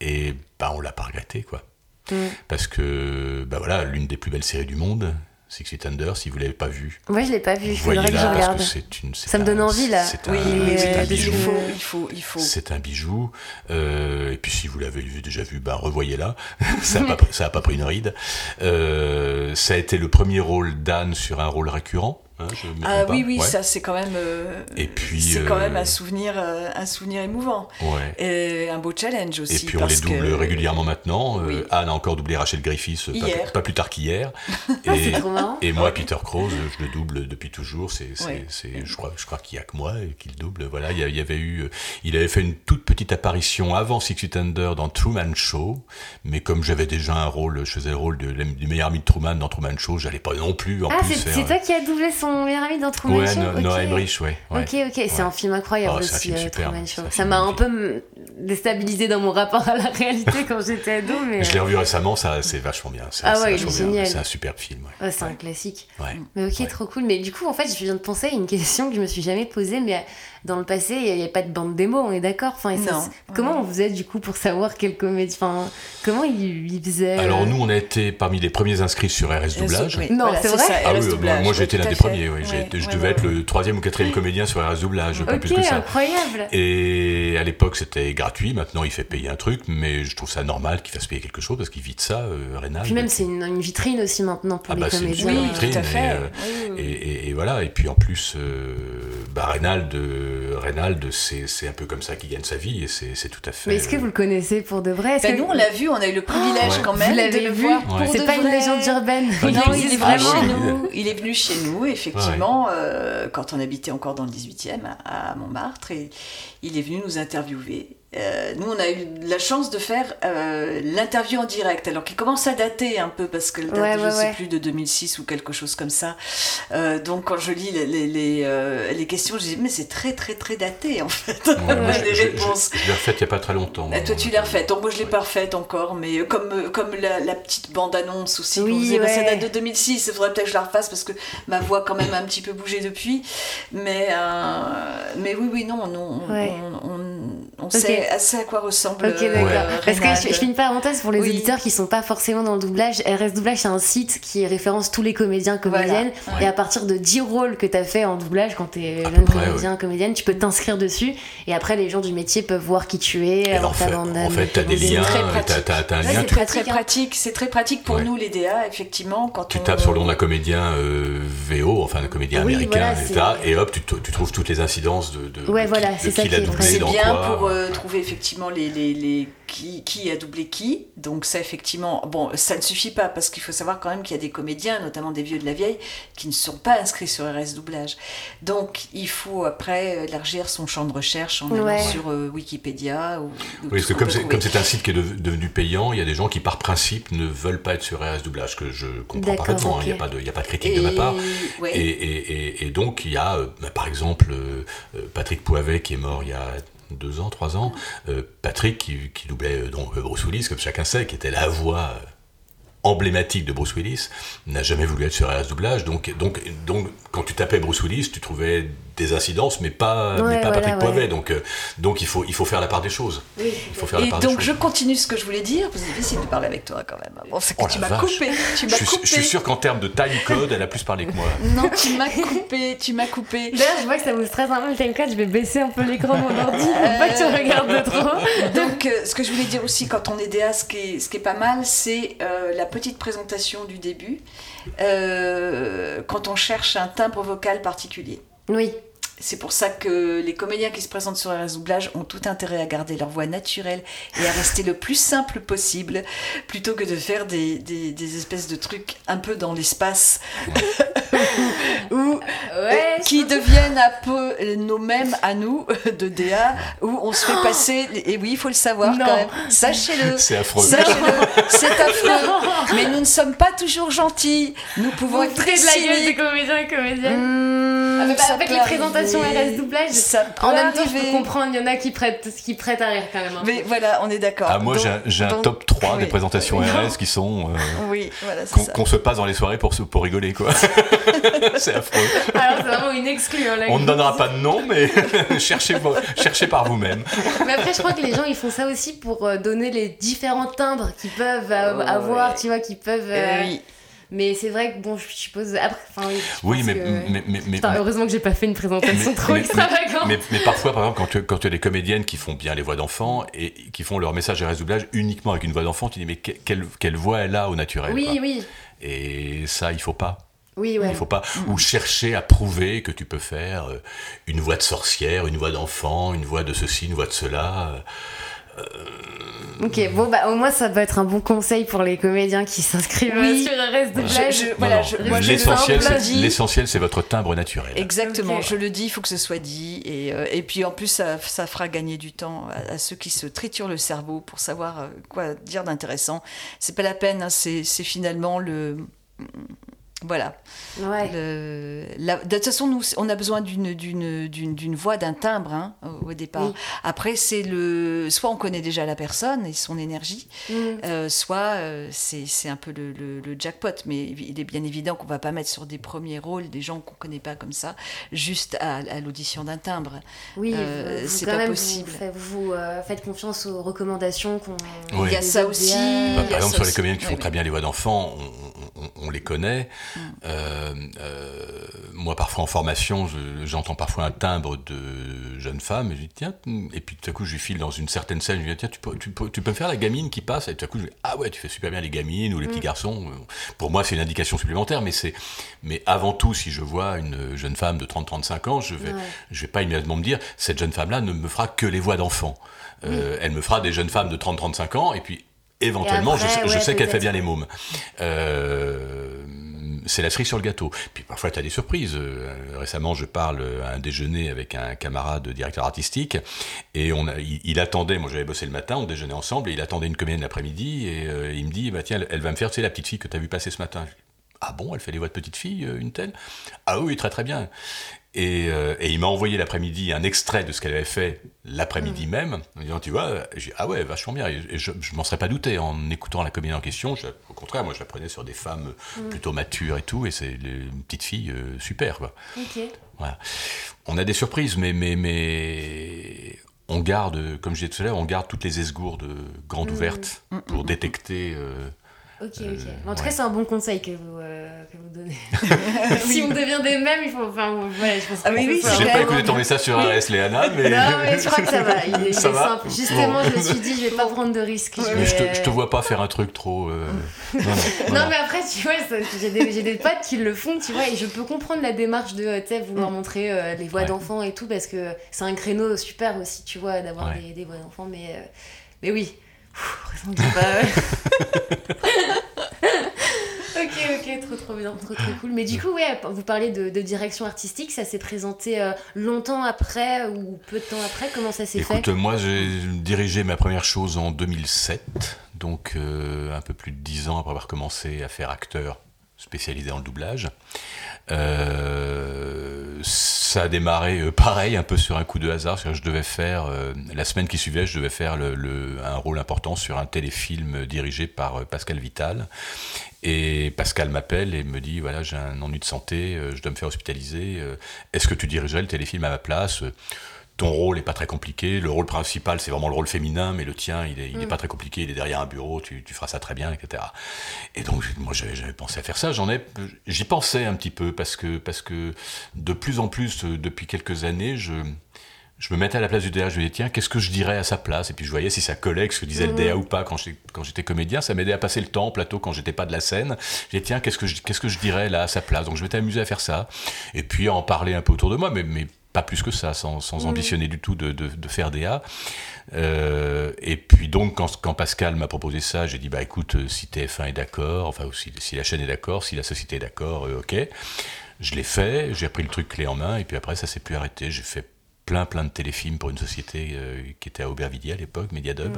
Et bah on l'a pas regretté quoi,
Mm.
parce que bah voilà, l'une des plus belles séries du monde, Six Feet Under. Si vous l'avez pas vue.
Moi, je l'ai pas vu. Faudrait que je
parce
regarde.
que c'est une. c'est
Ça me donne envie, là.
C'est
Oui,
un, c'est un
il
bijou.
faut, il faut, il faut.
C'est un bijou. Euh, et puis si vous l'avez vu- déjà vu, bah revoyez-la. ça n'a pas, ça a pas pris une ride. Euh, ça a été le premier rôle d'Anne sur un rôle récurrent. Hein, je me
Ah oui,
pas
oui,
Ouais.
ça c'est quand même. euh,
Et puis,
c'est quand
euh,
même un souvenir, euh, un souvenir émouvant.
Ouais.
Et un beau challenge aussi.
Et puis on les
parce
double
que-
régulièrement maintenant. Euh,
Oui.
Anne a encore doublé Rachel Griffiths euh, pas,
Hier.
pas plus tard qu'hier.
Ah,
et, moi, Peter Krause, je le double depuis toujours. C'est, c'est,
Ouais.
c'est- je crois, je crois qu'il y a que moi qui le double. Voilà, il y, avait eu, euh, il avait fait une toute petite apparition avant Six Feet Under dans Truman Show, mais comme j'avais déjà un rôle, je faisais le rôle de, du meilleur ami de Truman dans Truman Show, j'allais pas non plus en
Ah,
plus
c'est
faire.
c'est toi qui as doublé son meilleur ami dans Truman
Ouais,
Show
No-
Ok.
Noah Emmerich, ouais. ouais.
Ok, ok, c'est un film incroyable
Oh,
aussi,
film
euh, Truman Show.
un
Ça m'a un peu m- déstabilisé dans mon rapport à la réalité quand j'étais ado, mais.
Je l'ai revu récemment, ça, c'est vachement bien.
Ah ouais, il est génial.
C'est un superbe film.
C'est un classique.
Ouais.
Mais ok, trop cool. Mais du coup, en fait, je viens de penser à une question que je me suis jamais posée, mais dans le passé, il n'y avait pas de bande démo, on est d'accord? Enfin, ça Comment on faisait du coup pour savoir quelle comédie Enfin, comment il, il faisait?
Alors nous, on a été parmi les premiers inscrits sur RS Doublage.
Oui,
Non,
voilà,
c'est vrai
ça,
Ah oui, moi,
doublage,
moi j'étais l'un des premiers. oui.
Ouais,
je
ouais,
devais
ouais,
être
ouais.
le troisième ou quatrième comédien sur RS Doublage, pas
Ok,
plus que ça.
incroyable.
Et à l'époque, c'était gratuit. Maintenant, il fait payer un truc, mais je trouve ça normal qu'il fasse payer quelque chose parce qu'il vit de ça, euh, Reynald.
Puis même, c'est une, une vitrine aussi maintenant pour
Ah
les
bah, c'est une
comédiens.
super
Oui,
vitrine,
tout à
et,
fait.
euh,
Oui,
Et,
oui.
et- et voilà. Et puis en plus, euh, bah, Reynald, Reynald, c'est c'est un peu comme ça qu'il gagne sa vie et c'est c'est tout à fait.
Mais est-ce que vous le connaissez pour de vrai? Est-ce
Ben,
que-
nous, on l'a vu, on a eu le privilège
Ouais.
quand
Vous
même de le
vu
voir
Ouais.
pour
C'est
de
pas une légende urbaine.
Non, il est
Ah,
venu
oui.
chez nous. Il est venu chez nous, effectivement, euh, quand on habitait encore dans le 18e, à à Montmartre, et il est venu nous interviewer. Euh, nous, on a eu la chance de faire euh, l'interview en direct, alors qui commence à dater un peu parce qu'elle date,
Ouais,
je
ouais,
sais
ouais.
plus, de 2006 ou quelque chose comme ça. Euh, donc, quand je lis les, les, les, euh, les questions, je dis, mais c'est très, très, très daté en fait.
Ouais, moi, je,
les
je- je-
réponses.
je l'ai refaite il n'y a pas très longtemps.
Ah, toi, tu l'as refaite. Donc, moi, je l'ai pas refaite encore, mais euh, comme, euh, comme la, la petite bande-annonce aussi,
Oui,
bah, ça date de 2006. Il faudrait peut-être que je la refasse parce que ma voix, quand même, a un petit peu bougé depuis. Mais, euh, mais oui, oui, non, non on,
Ouais.
on, on, on sait assez à quoi ressemble.
Ok,
euh,
d'accord.
euh,
Parce que je, je fais une parenthèse pour les
Oui.
auditeurs qui sont pas forcément dans le doublage. RS Doublage, c'est un site qui référence tous les comédiens, comédiennes.
Voilà.
Et à partir de 10 rôles que tu as fait en doublage, quand tu es jeune
près,
comédien, comédienne, tu peux t'inscrire dessus. Et après, les gens du métier peuvent voir qui tu es.
Et
avoir
en fait,
bande
en fait,
ta
t'as des liens,
très
t'as,
pratique.
t'as- t'as un
Ouais,
lien,
c'est
tu,
Très très
pratique, hein.
pratique, c'est très pratique pour
Ouais.
nous les DA effectivement quand
tu
on
tapes sur le nom d'un comédien euh, VO, enfin d'un comédien
Oui,
américain, Et hop, tu, tu trouves toutes les incidences de, de,
Ouais, voilà,
qui,
c'est ça
qui l'a
est
doublé, dans quoi.
Euh, trouver effectivement les, les, les qui, qui a doublé qui. Donc ça effectivement, bon, ça ne suffit pas parce qu'il faut savoir quand même qu'il y a des comédiens, notamment des vieux de la vieille, qui ne sont pas inscrits sur RS Doublage. Donc il faut après élargir son champ de recherche en allant
Ouais.
sur euh, Wikipédia ou, ou
Oui, parce
ce
que comme c'est,
trouver.
comme c'est un site qui est dev- devenu payant, il y a des gens qui par principe ne veulent pas être sur RS Doublage, que je comprends parfaitement, hein, il n'y a, pas de- il y a pas de critique de ma part.
ouais.
Et, et- et- et donc, il y a, euh, bah, par exemple, euh, Patrick Poivet qui est mort il y a deux ans, trois ans. Euh, Patrick qui, doublait euh, donc, euh, Bruce Willis, comme chacun sait, qui était la voix emblématique de Bruce Willis, n'a jamais voulu être sur RS Doublage. Donc, donc, donc, quand tu tapais Bruce Willis, tu trouvais des incidences, mais pas,
Ouais,
mais pas
voilà,
Patrick
ouais.
Poivet. Donc, euh, donc il, faut, il faut faire la part des choses.
Oui.
Il faut faire la
Et
part
donc
des
je
choses.
continue ce que je voulais dire. C'est difficile de parler avec toi quand même. Bon, c'est que
Oh
tu m'as coupé. Tu
Je
m'as
suis,
coupé.
je suis sûr qu'en termes de time code, elle a plus parlé que moi.
Non, tu m'as coupé. Tu m'as coupé.
D'ailleurs, je vois que ça vous stresse un peu le timecode. Je vais baisser un peu l'écran de mon ordi pour pas que tu regardes de trop.
Donc, euh, ce que je voulais dire aussi quand on est DA, ce qui est, ce qui est pas mal, c'est euh, la petite présentation du début, euh, quand on cherche un timbre vocal particulier.
Oui.
C'est pour ça que les comédiens qui se présentent sur RS Doublage ont tout intérêt à garder leur voix naturelle et à rester le plus simple possible, plutôt que de faire des, des- des espèces de trucs un peu dans l'espace, ou
Ouais.
qui deviennent un peu nos mêmes à nous, de DA, où on se fait passer, et oui, il faut le savoir
Non.
quand même, sachez-le.
C'est affreux.
Sachez-le, c'est affreux. Mais nous ne sommes pas toujours gentils. Nous pouvons
Vous
être
très
très
de la gueule des comédiens et comédiennes.
Mmh,
Avec,
ça
avec les présentations. RS doublage,
Ça
en même temps, je peux comprendre, il y en a qui prêtent, qui prêtent à rire quand même. hein.
Mais voilà, on est d'accord.
Ah, moi, j'ai un,
donc-
top 3 des
oui.
présentations RS qui sont. euh,
Oui, voilà, c'est
qu'on se passe dans les soirées pour, se- pour rigoler, quoi. c'est affreux.
Alors, c'est vraiment une exclue. hein.
On ne donnera pas de nom, mais cherchez, par vous-même.
Mais après, je crois que les gens, ils font ça aussi pour euh, donner les différents timbres qu'ils peuvent euh,
Ouais.
avoir, tu vois, qu'ils peuvent. euh,
Euh, oui.
Mais c'est vrai que, bon, je suppose. Après, enfin, oui.
mais,
que-
mais, mais, mais,
Putain, heureusement que j'ai pas fait une présentation
mais-
trop extravagante.
mais- parfois, par exemple, quand tu, quand tu as des comédiennes qui font bien les voix d'enfants et qui font leur message RS doublage uniquement avec une voix d'enfant, tu dis, mais que- quelle, quelle voix elle a au naturel
oui,
quoi.
oui.
Et ça, il faut pas.
Oui, ouais.
Il faut pas. Ou chercher à prouver que tu peux faire euh, une voix de sorcière, une voix d'enfant, une voix de ceci, une voix de cela.
Ok, bon, bah au moins ça peut être un bon conseil pour les comédiens qui s'inscrivent
Oui.
sur
voilà,
non,
je-
moi, je
L'essentiel, c'est-
dit.
l'essentiel, c'est votre timbre naturel.
Exactement, je le dis, il faut que ce soit dit. Et, euh, et puis en plus, ça, ça fera gagner du temps à, à ceux qui se triturent le cerveau pour savoir euh, quoi dire d'intéressant. C'est pas la peine, hein, c'est c'est finalement le. Voilà.
Ouais.
Le- la- de toute façon, nous, on a besoin d'une d'une- d'une- d'une voix, d'un timbre hein, au, au départ.
Oui.
Après, c'est le. Soit on connaît déjà la personne et son énergie,
Mm.
euh, soit euh, c'est c'est un peu le, le- le jackpot. Mais il est bien évident qu'on va pas mettre sur des premiers rôles des gens qu'on connaît pas comme ça, juste à, à l'audition d'un timbre.
Oui,
Euh, c'est pas
même,
possible.
Vous, faites- vous, euh, faites confiance aux recommandations qu'on.
Oui.
Il y a ça aussi.
Bah, par exemple, sur les comédiens qui font très bien les voix d'enfants, on, on- on les connaît. Euh, euh, moi, parfois en formation, je- j'entends parfois un timbre de jeune femme, et je dis tiens, et puis tout à coup, je lui file dans une certaine scène, je lui dis tiens, tu peux, tu peux, tu peux me faire la gamine qui passe, et tout à coup, je dis ah ouais, tu fais super bien les gamines ou les petits garçons. Pour moi, c'est une indication supplémentaire, mais c'est, mais avant tout, si je vois une jeune femme de 30-35 ans, je vais,
Ouais.
je vais pas immédiatement me dire cette jeune femme-là ne me fera que les voix d'enfants. Euh, Elle me fera des jeunes femmes de 30-35 ans, et puis éventuellement,
après,
je, sais- je
ouais,
sais qu'elle fait bien les mômes. Euh, c'est la cerise sur le gâteau. Puis parfois, tu as des surprises. récemment, je parle à un déjeuner avec un camarade directeur artistique, et on a, il, attendait, moi j'avais bossé le matin, on déjeunait ensemble, et il attendait une comédienne l'après-midi, et il me dit, bah, tiens, elle, va me faire, tu sais, la petite fille que tu as vu passer ce matin. Ah bon, elle fait les voix de petite fille, une telle? Ah oui, très très bien. Euh, et, il m'a envoyé l'après-midi un extrait de ce qu'elle avait fait l'après-midi mm. même, en disant, tu vois, j'ai ah ouais, vachement bien. Et je, je m'en serais pas douté en écoutant la comédie en question. au contraire, moi, je la prenais sur des femmes mm. plutôt matures et tout, et c'est une petite fille euh, super, quoi. Voilà. On a des surprises, mais, mais, mais on garde, comme je disais tout à l'heure, on garde toutes les esgourdes grandes mm. ouvertes pour détecter. Euh,
Ok, ok. Euh, en tout cas, c'est un bon conseil que vous, euh, que vous donnez. si on devient des mêmes, il faut. Enfin, voilà, je pense
ah, oui, oui, J'ai pas écouté ton message sur RS, Léana, mais.
Non, mais je crois que ça va. Il est, simple. Justement, je me suis dit, je vais pas prendre de risques.
Je, mais je, te, je te vois pas faire un truc trop. Euh,
non, non, non, mais après, tu vois, j'ai des, des, potes qui le font, tu vois, et je peux comprendre la démarche de, tu sais, vouloir mm. montrer les voix d'enfants et tout, parce que c'est un créneau super aussi, tu vois, d'avoir des, des, voix d'enfants, mais, mais oui. ok, ok, trop trop bien, trop trop cool. Mais du coup, ouais, vous parlez de, direction artistique, ça s'est présenté euh, longtemps après ou peu de temps après? Comment ça s'est fait?
Écoute, moi j'ai dirigé ma première chose en 2007, donc euh, un peu plus de dix ans après avoir commencé à faire acteur spécialisé dans le doublage. Euh, ça a démarré euh, pareil, un peu sur un coup de hasard. Je devais faire, euh, la semaine qui suivait, je devais faire un rôle important sur un téléfilm dirigé par Pascal Vital. Et Pascal m'appelle et me dit voilà, j'ai un ennui de santé, je dois me faire hospitaliser. Est-ce que tu dirigerais le téléfilm à ma place? Ton rôle est pas très compliqué. Le rôle principal, c'est vraiment le rôle féminin, mais le tien, il est, il est mm. pas très compliqué. Il est derrière un bureau, tu, tu feras ça très bien, etc. Et donc, moi, j'avais pensé à faire ça. J'en ai, j'y pensais un petit peu parce que, parce que de plus en plus, euh, depuis quelques années, je, je me mettais à la place du DA, je me disais, tiens, qu'est-ce que je dirais à sa place? Et puis je voyais si ça collait ce que disait le DA mm. ou pas quand j'étais comédien. Ça m'aidait à passer le temps en plateau quand j'étais pas de la scène. Je disais, tiens, qu'est-ce que je, qu'est-ce que je dirais là à sa place? Donc je m'étais amusé à faire ça. Et puis à en parler un peu autour de moi, mais, mais pas plus que ça, sans, sans ambitionner du tout de, de, faire des Euh, et puis donc, quand, quand Pascal m'a proposé ça, j'ai dit, bah écoute, euh, si TF1 est d'accord, enfin, si, si, la chaîne est d'accord, si la société est d'accord, euh, ok. Je l'ai fait, j'ai pris le truc clé en main, et puis après, ça s'est plus arrêté. J'ai fait plein, plein de téléfilms pour une société euh, qui était à Aubervilliers à l'époque, Mediadub.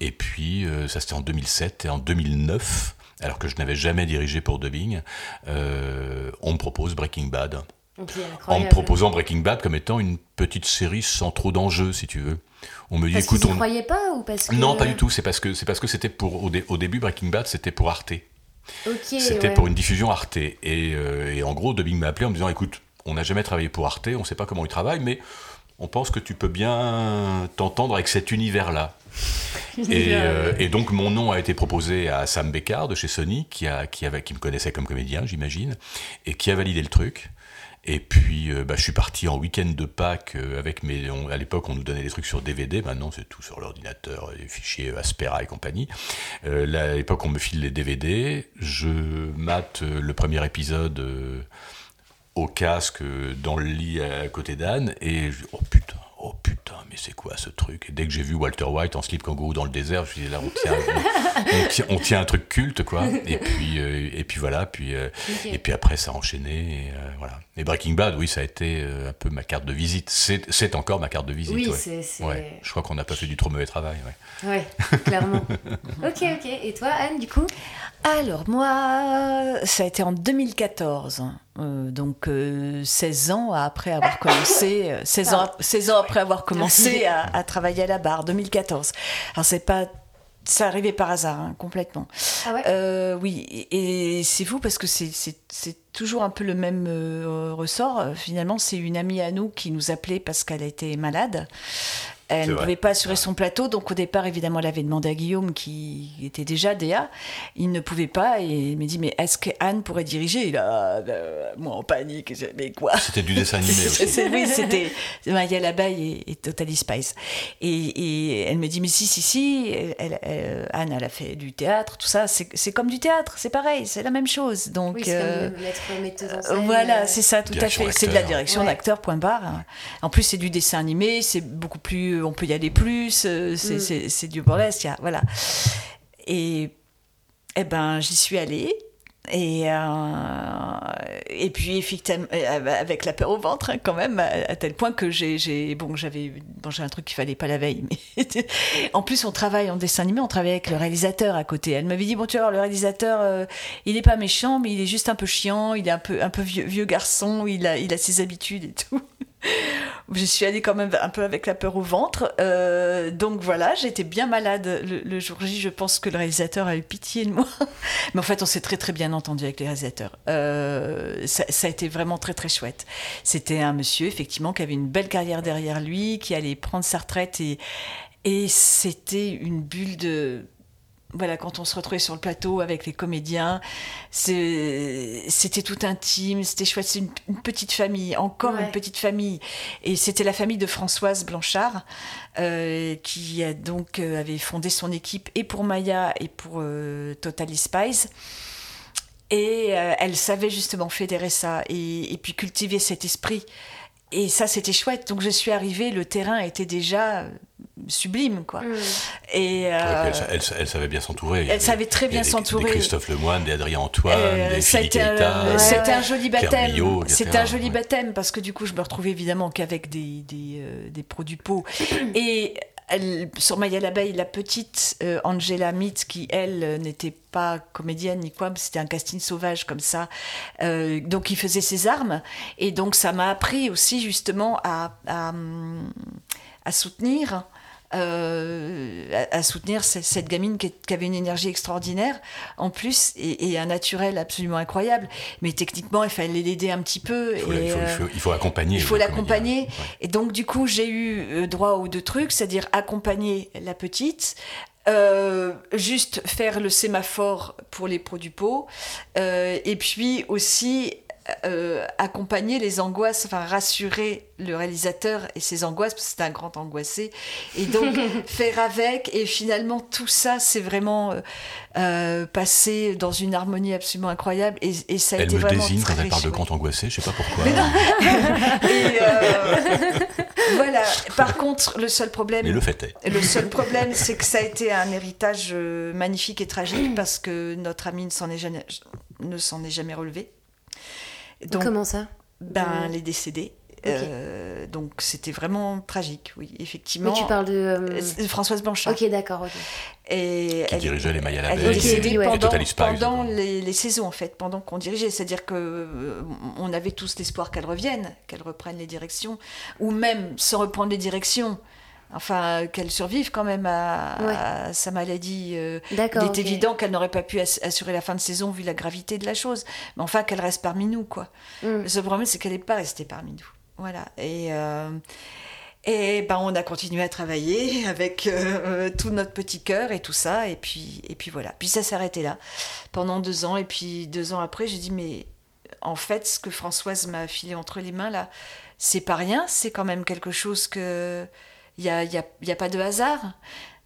Et puis, ça c'était en 2007, et en 2009, alors que je n'avais jamais dirigé pour dubbing, on me propose Breaking Bad en me proposant Breaking Bad comme étant une petite série sans trop d'enjeux, si tu veux.
On me dit, parce écoute, on croyait pas ou parce que...
Non, pas du tout. C'est parce que c'est parce que c'était pour au, début Breaking Bad, c'était pour Arte. c'était pour une diffusion Arte. Euh, et, en gros, Dubbing m'a appelé en me disant, écoute, on n'a jamais travaillé pour Arte, on ne sait pas comment ils travaillent, mais on pense que tu peux bien t'entendre avec cet univers-là. Euh, et, donc mon nom a été proposé à Sam Beckard de chez Sony, qui, a, qui, avait, qui me connaissait comme comédien, j'imagine, et qui a validé le truc. Et puis, euh, bah, je suis parti en week-end de Pâques euh, avec mes. à l'époque, on nous donnait des trucs sur DVD. Maintenant, c'est tout sur l'ordinateur, les fichiers Aspera et compagnie. Euh, là, à l'époque, on me file les DVD. Je mate le premier épisode au casque dans le lit à côté d'Anne et je, oh putain oh putain, mais c'est quoi ce truc? Et dès que j'ai vu Walter White en slip kangourou dans le désert, je me suis dit là, on tient, un truc culte, quoi. Et puis, euh, et puis voilà, puis, euh, et puis après, ça a enchaîné. Et, euh, voilà. Et Breaking Bad, oui, ça a été un peu ma carte de visite. C'est encore ma carte de visite.
Oui,
c'est. Ouais. Je crois qu'on n'a pas fait du trop mauvais travail.
Ouais, clairement. ok, ok. Et toi, Anne, du coup?
Alors, moi, ça a été en 2014. Euh, donc 16 euh, ans après avoir commencé, 16 euh, ans, 16 ans après avoir commencé à, travailler à la barre, 2014. Alors c'est pas ça arrivait par hasard, hein, complètement.
Ah ouais?
Oui, et, c'est fou parce que c'est toujours un peu le même ressort. Finalement, c'est une amie à nous qui nous appelait parce qu'elle était malade. Elle ne pouvait pas assurer son plateau, donc au départ, évidemment, elle avait demandé à Guillaume, qui était déjà DA. Il ne pouvait pas, et il m'a dit Mais est-ce qu'Anne pourrait diriger? Et là, euh, moi en panique, mais quoi?
C'était du dessin animé aussi.
oui, c'était Maya l'abeille et, et Totally Spice. Et, elle me dit Mais si, si, si, elle, Anne, elle a fait du théâtre, tout ça, c'est comme du théâtre, c'est pareil, c'est la même chose. Donc,
oui, c'est euh, comme metteuse en scène.
Voilà, euh, c'est ça, tout à fait. C'est de la direction d'acteur, point barre. En plus, c'est du dessin animé, c'est beaucoup plus on peut y aller plus, euh, c'est du burlesque, voilà. Et eh ben, j'y suis allée. Et, euh, et puis, effectivement, euh, avec la peur au ventre, hein, quand même, à, tel point que j'ai. Bon, j'avais mangé un truc qu'il fallait pas la veille. Mais en plus, on travaille en dessin animé, on travaille avec le réalisateur à côté. Elle m'avait dit Bon, tu vois, le réalisateur, euh, il n'est pas méchant, mais il est juste un peu chiant, il est un peu, un peu vieux, vieux garçon, il a, il a ses habitudes et tout. je suis allée quand même un peu avec la peur au ventre. Euh, donc voilà, j'étais bien malade le, jour J. Je pense que le réalisateur a eu pitié de moi. Mais en fait, on s'est très très bien entendu avec les réalisateurs. Euh, ça, a été vraiment très très chouette. C'était un monsieur, effectivement, qui avait une belle carrière derrière lui, qui allait prendre sa retraite et, et c'était une bulle de voilà, quand on se retrouvait sur le plateau avec les comédiens, c'était tout intime, c'était chouette, c'est une, petite famille, encore une petite famille. Et c'était la famille de Françoise Blanchard, euh, qui a donc euh, avait fondé son équipe et pour Maya et pour euh, Totally Spies. Et elle savait justement fédérer ça et, et puis cultiver cet esprit. Et ça, c'était chouette. Donc je suis arrivée, le terrain était déjà sublime quoi. Mm.
Et euh, elle, savait bien s'entourer.
Elle savait très bien s'entourer. Des
Christophe Lemoine, des Adrien Antoine, euh, des
C'était un, joli baptême. C'était un joli baptême parce que du coup je me retrouvais évidemment qu'avec des, des, euh, des produits peau et elle, sur Maya l'abeille, la petite Angela Mitz, qui elle n'était pas comédienne ni quoi, c'était un casting sauvage comme ça. donc il faisait ses armes et donc ça m'a appris aussi justement à, à, à soutenir euh, à, soutenir cette, gamine qui, avait une énergie extraordinaire en plus et, un naturel absolument incroyable. Mais techniquement, il fallait l'aider un petit peu.
Il faut, et, il faut, accompagner.
Il faut l'accompagner. Et donc, du coup, j'ai eu euh, droit aux deux trucs, c'est-à-dire accompagner la petite, euh, juste faire le sémaphore pour les produits pot, et puis aussi euh, accompagner les angoisses, enfin rassurer le réalisateur et ses angoisses, parce que c'est un grand angoissé, et donc faire avec, et finalement tout ça, c'est vraiment euh, euh, passé dans une harmonie absolument incroyable, et, et ça a
elle
été
me
vraiment
désigne
quand
elle parle de grand angoissé, je sais pas pourquoi.
et voilà, par contre, le seul problème...
Mais le fait est.
Le seul problème, c'est que ça a été un héritage magnifique et tragique, parce que notre ami ne s'en est jamais, ne s'en est jamais
Comment ça?
Ben, euh, les décédés. Euh, donc c'était vraiment tragique, oui, effectivement.
Mais tu parles de,
euh, Françoise Blanchard.
Ok, d'accord.
Et qui dirigeait les Maya à la
Elle est décédée pendant, pendant les, les, saisons, en fait, pendant qu'on dirigeait. C'est-à-dire que on avait tous l'espoir qu'elle revienne, qu'elle reprenne les directions, ou même sans reprendre les directions, enfin qu'elle survive quand même à, sa maladie. Euh, il est évident qu'elle n'aurait pas pu assurer la fin de saison vu la gravité de la chose, mais enfin qu'elle reste parmi nous quoi. Mm. Le problème c'est qu'elle n'est pas restée parmi nous. Voilà et euh, et ben on a continué à travailler avec euh, tout notre petit cœur et tout ça et puis et puis voilà. Puis ça s'est arrêté là pendant deux ans et puis deux ans après j'ai dit mais en fait ce que Françoise m'a filé entre les mains là c'est pas rien c'est quand même quelque chose que il n'y a, y a, pas de hasard.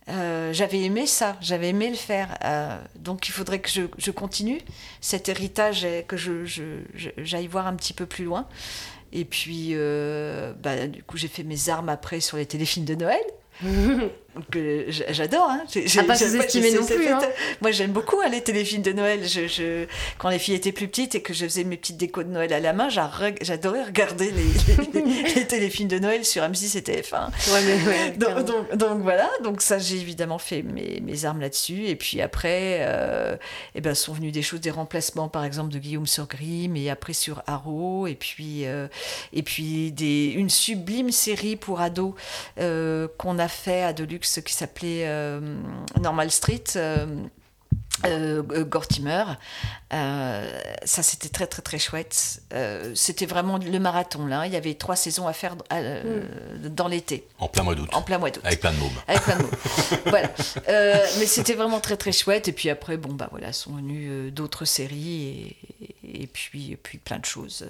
Euh, j'avais aimé ça, j'avais aimé le faire. Euh, donc il faudrait que je, continue cet héritage que j'aille voir un petit peu plus loin. Et puis, euh, bah, du coup, j'ai fait mes armes après sur les téléfilms de Noël que j'adore. Hein.
À pas sous-estimer non plus. Hein.
Moi, j'aime beaucoup hein, les téléfilms de Noël. Je, je, quand les filles étaient plus petites et que je faisais mes petites décos de Noël à la main, j'adorais regarder les, les, téléfilms de Noël sur M6 et TF1. Ouais, donc, donc, voilà, donc ça, j'ai évidemment fait mes, mes armes là-dessus. Et puis après, euh, eh ben, sont venues des choses, des remplacements, par exemple, de Guillaume sur Grimm et après sur Arrow. Et puis, euh, et puis des, une sublime série pour ados euh, qu'on a fait à Deluxe qui s'appelait euh, Normal Street. Euh, euh, Gortimer. ça, c'était très, très, très chouette. c'était vraiment le marathon, là. Il y avait trois saisons à faire mm. dans l'été.
En plein mois d'août.
En plein mois d'août.
Avec plein de mômes.
Avec plein de mômes. voilà. mais c'était vraiment très, très chouette. Et puis après, bon, bah voilà, sont venues d'autres séries et, et, puis, et puis plein de choses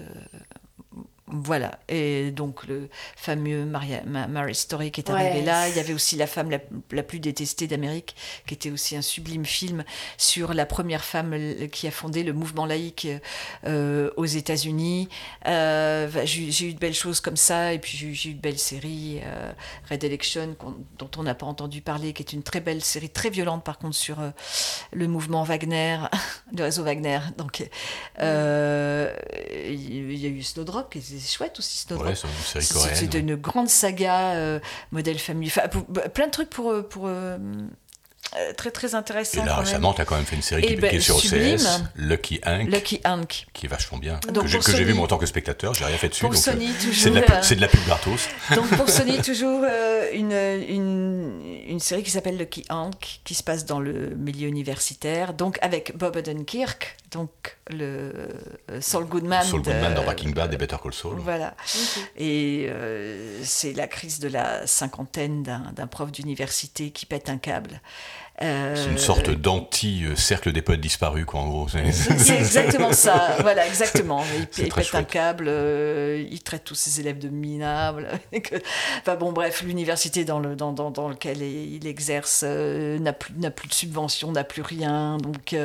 Voilà. Et donc, le fameux Maria, Mary Story qui est arrivé là. Il y avait aussi La femme la, plus détestée d'Amérique, qui était aussi un sublime film sur la première femme qui a fondé le mouvement laïque euh, aux États-Unis. Euh, j'ai eu de belles choses comme ça. Et puis, j'ai eu de belles séries. Euh, Red Election, dont on n'a pas entendu parler, qui est une très belle série, très violente par contre, sur le mouvement Wagner, le réseau Wagner. Donc, il y a eu Snowdrop qui était chouette aussi. Snowdrop.
c'est une série coréenne.
C'était une grande saga, euh, modèle famille. Bah, plein de trucs pour. Euh, pour euh, très très intéressant.
Et là récemment, tu as quand même fait une série qui, ben, est sur OCS, Lucky Hank.
Lucky Hank.
Qui est vachement bien. que j'ai vu moi en tant que spectateur, j'ai rien fait dessus.
Pour Sony, toujours.
C'est de, la, de la pub gratos.
Donc pour Sony, toujours une, une, une, série qui s'appelle Lucky Hank, qui se passe dans le milieu universitaire, donc avec Bob Odenkirk, donc le euh, Saul Goodman.
Saul Goodman dans Breaking Bad et Better Call Saul.
Voilà. Et euh, c'est la crise de la cinquantaine d'un prof d'université qui pète un câble.
Euh, c'est une sorte d'anti-cercle des poètes disparus, quoi, en gros.
C'est exactement ça. Voilà, exactement. Il, pète un câble, il traite tous ses élèves de minables. enfin bon, bref, l'université dans, le, dans, dans, dans lequel il exerce n'a plus, plus de subvention, n'a plus rien. Donc,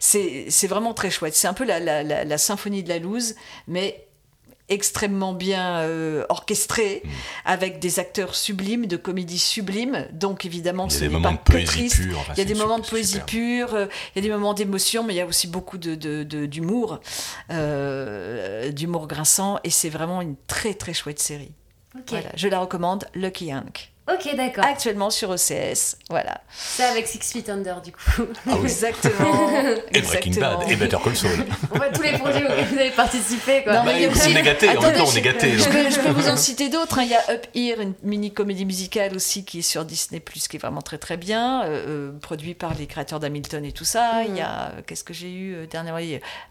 c'est vraiment très chouette c'est un peu la, symphonie de la loose, mais extrêmement bien euh, orchestrée, mm. avec des acteurs sublimes, de comédie sublime. Donc évidemment, ce n'est pas que triste. il y a des moments de poésie pure, euh, il y a des moments d'émotion, mais il y a aussi beaucoup d'humour, euh, d'humour grinçant, et c'est vraiment une très très chouette série. je la recommande, Lucky Hank.
Ok, d'accord.
Actuellement sur OCS, voilà.
C'est avec Six Feet Under, du coup.
Ah Exactement.
et Breaking Bad, et Better Call Saul.
On voit tous les projets auxquels vous avez participé, quoi.
Non, mais. On est gâtés, en même temps, on est gâtés.
Je, peux, je peux vous en citer d'autres. Hein. Il y a Up Here, une mini-comédie musicale aussi qui est sur Disney+, qui est vraiment très très bien, euh, euh produit par les créateurs d'Hamilton et tout ça. Il y a, euh, qu'est-ce que j'ai eu euh, dernièrement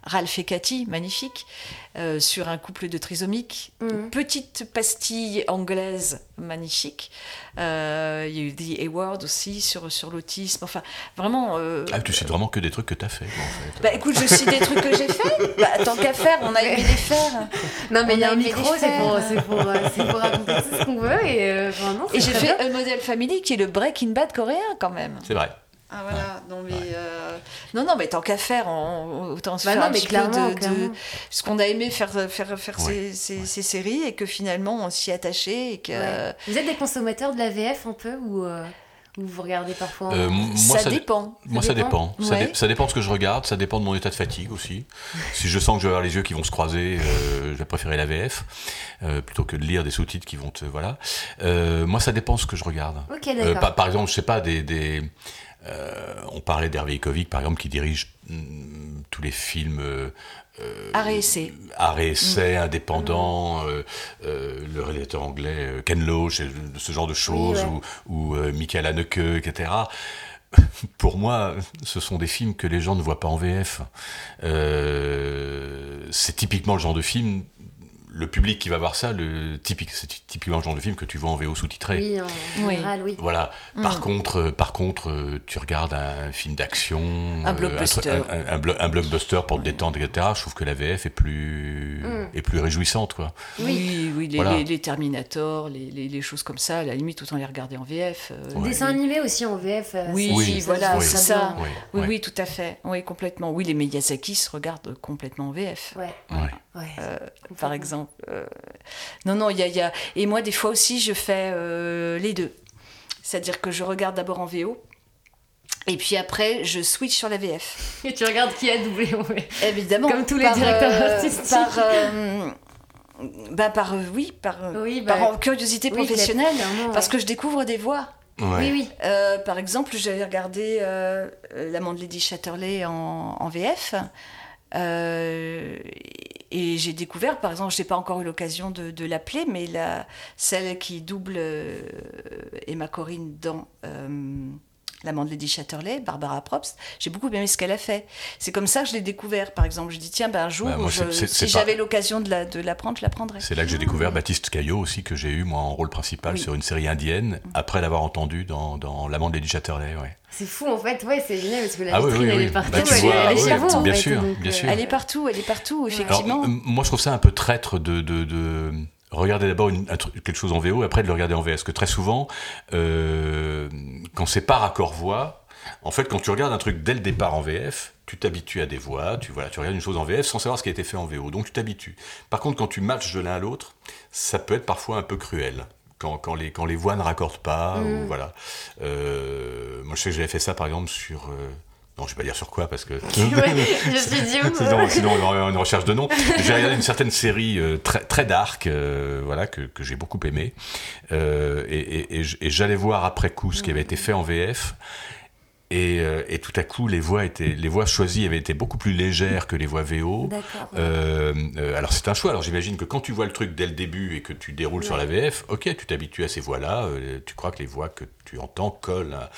Ralph et Cathy, magnifique, euh, sur un couple de trisomiques. Mm. Petite pastille anglaise, magnifique. Euh, il y a eu The Award aussi sur, sur l'autisme. Enfin, vraiment. Euh,
ah, tu cites vraiment que des trucs que tu as fait, en fait.
Bah écoute, je cite des trucs que j'ai fait. Bah, tant qu'à faire, on a aimé les faire.
Non, mais il y a un micro, c'est pour, pour, euh, pour, raconter tout ce qu'on veut. Et,
et j'ai fait un modèle family qui est le Breaking Bad coréen, quand même.
C'est vrai.
Ah voilà, non mais non non mais tant qu'à faire, autant se bah faire un petit peu de, ce qu'on a aimé faire faire faire ces, ces, ces, séries et que finalement on s'y attachait et que.
Vous êtes des consommateurs de la VF un peu ou vous regardez parfois
euh, moi, ça, dépend. Moi, ça dépend. Ça, dépend de ce que je regarde, ça dépend de mon état de fatigue aussi. si je sens que je vais avoir les yeux qui vont se croiser, euh, je vais préférer la VF euh, plutôt que de lire des sous-titres qui vont te. Voilà. moi, ça dépend de ce que je regarde. Par, par, exemple, je sais pas, des, des euh, on parlait d'Hervé Kovic, par exemple, qui dirige mm, tous les films. Euh,
euh Arrêt-essai.
Mm. indépendant, euh, le réalisateur anglais Ken Loach, ce genre de choses, ou, Michael Haneke, etc. Pour moi, ce sont des films que les gens ne voient pas en VF. c'est typiquement le genre de film le public qui va voir ça, le typique, c'est typiquement le genre de film que tu vois en VO sous-titré.
Oui, en général, oui.
Voilà. Par mm. contre, euh, par contre, euh, tu regardes un film d'action,
un euh, blockbuster,
un, blockbuster pour te détendre, etc. Je trouve que la VF est plus, mm. est plus réjouissante, quoi.
Oui, oui, les, les, Terminator, les, les, choses comme ça, à la limite, autant les regarder en VF.
Des dessins animés aussi en VF.
oui, oui, voilà, c'est ça. Oui, oui, tout à fait. Oui, complètement. Oui, les Miyazaki se regardent complètement en VF.
Ouais.
par exemple. Euh, non, non, il y a, Et moi, des fois aussi, je fais euh, les deux. C'est-à-dire que je regarde d'abord en VO. Et puis après, je switch sur la VF.
Et tu regardes qui a doublé
Évidemment.
Comme tous les directeurs euh, artistiques.
Par, bah par oui, par, bah, par curiosité professionnelle. parce que je découvre des voix.
Oui, oui.
par exemple, j'avais regardé L'amant de Lady Chatterley en, en VF. Euh, et j'ai découvert, par exemple, je n'ai pas encore eu l'occasion de, l'appeler, mais la, celle qui double euh, Emma Corinne dans euh, l'amant de Lady Chatterley, Barbara Probst. J'ai beaucoup aimé ce qu'elle a fait. C'est comme ça que je l'ai découvert, par exemple. Je dis, tiens, ben, un jour,
Bah, moi,
je-
c'est- c'est-
si
c'est pas-
j'avais l'occasion de la, de la prendre, je la prendrais.
C'est là que j'ai découvert Baptiste Caillot aussi, que j'ai eu moi en rôle principal
Oui.
sur une série indienne, après l'avoir entendu dans, dans L'amant de Lady Chatterley. Ouais.
C'est fou en fait, ouais, c'est génial parce que la
Ah oui,
vitrine
oui,
elle est partout,
Bah, tu
elle,
vois,
est- elle est
oui,
chez vous, en
bien sûr, bien
euh,
sûr.
Elle est partout, elle est partout, effectivement.
moi, je trouve ça un peu traître de, de, de regarder d'abord quelque chose en VO et après de le regarder en VS. Parce que très souvent, euh, quand c'est pas raccord voix, en fait, quand tu regardes un truc dès le départ en VF, tu t'habitues à des voix, tu, voilà, tu regardes une chose en VF sans savoir ce qui a été fait en VO. Donc tu t'habitues. Par contre, quand tu matches de l'un à l'autre, ça peut être parfois un peu cruel. Quand, quand les, quand les voix ne raccordent pas, ou voilà. Euh, moi, je sais que j'avais fait ça, par exemple, sur... euh, non, je vais pas dire sur quoi, parce que...
Ouais, je suis dit
sinon, sinon, on aurait une recherche de nom. J'ai regardé une certaine série euh, très, très dark, euh, voilà, que, que j'ai beaucoup aimé. Euh, et j'allais voir après coup ce qui avait été fait en VF. Et, euh, et tout à coup, les voix, étaient, les voix choisies avaient été beaucoup plus légères que les voix VO. Euh, euh, alors c'est un choix. Alors j'imagine que quand tu vois le truc dès le début et que tu déroules sur la VF, ok, tu t'habitues à ces voix-là. euh, tu crois que les voix que tu entends collent. à-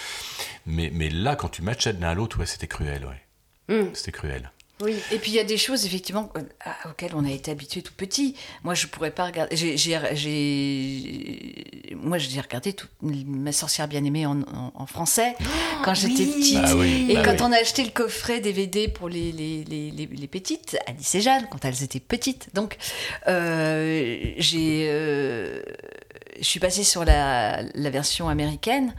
Mais, mais là, quand tu matchais de l'un à l'autre, ouais, c'était cruel. Ouais.
Mm.
C'était cruel.
Oui.
Et puis il y a des choses effectivement euh, auxquelles on a été habitué tout petit. Moi je pourrais pas regarder. J'ai, j'ai, j'ai- moi j'ai regardé toute ma sorcière bien aimée en, en- en français quand j'étais
oui.
petite.
Bah oui,
Et
bah
quand
oui.
on a acheté le coffret DVD pour les, les, les, les, les petites, Alice et Jeanne, quand elles étaient petites, donc euh, j'ai, euh, je suis passée sur la, la version américaine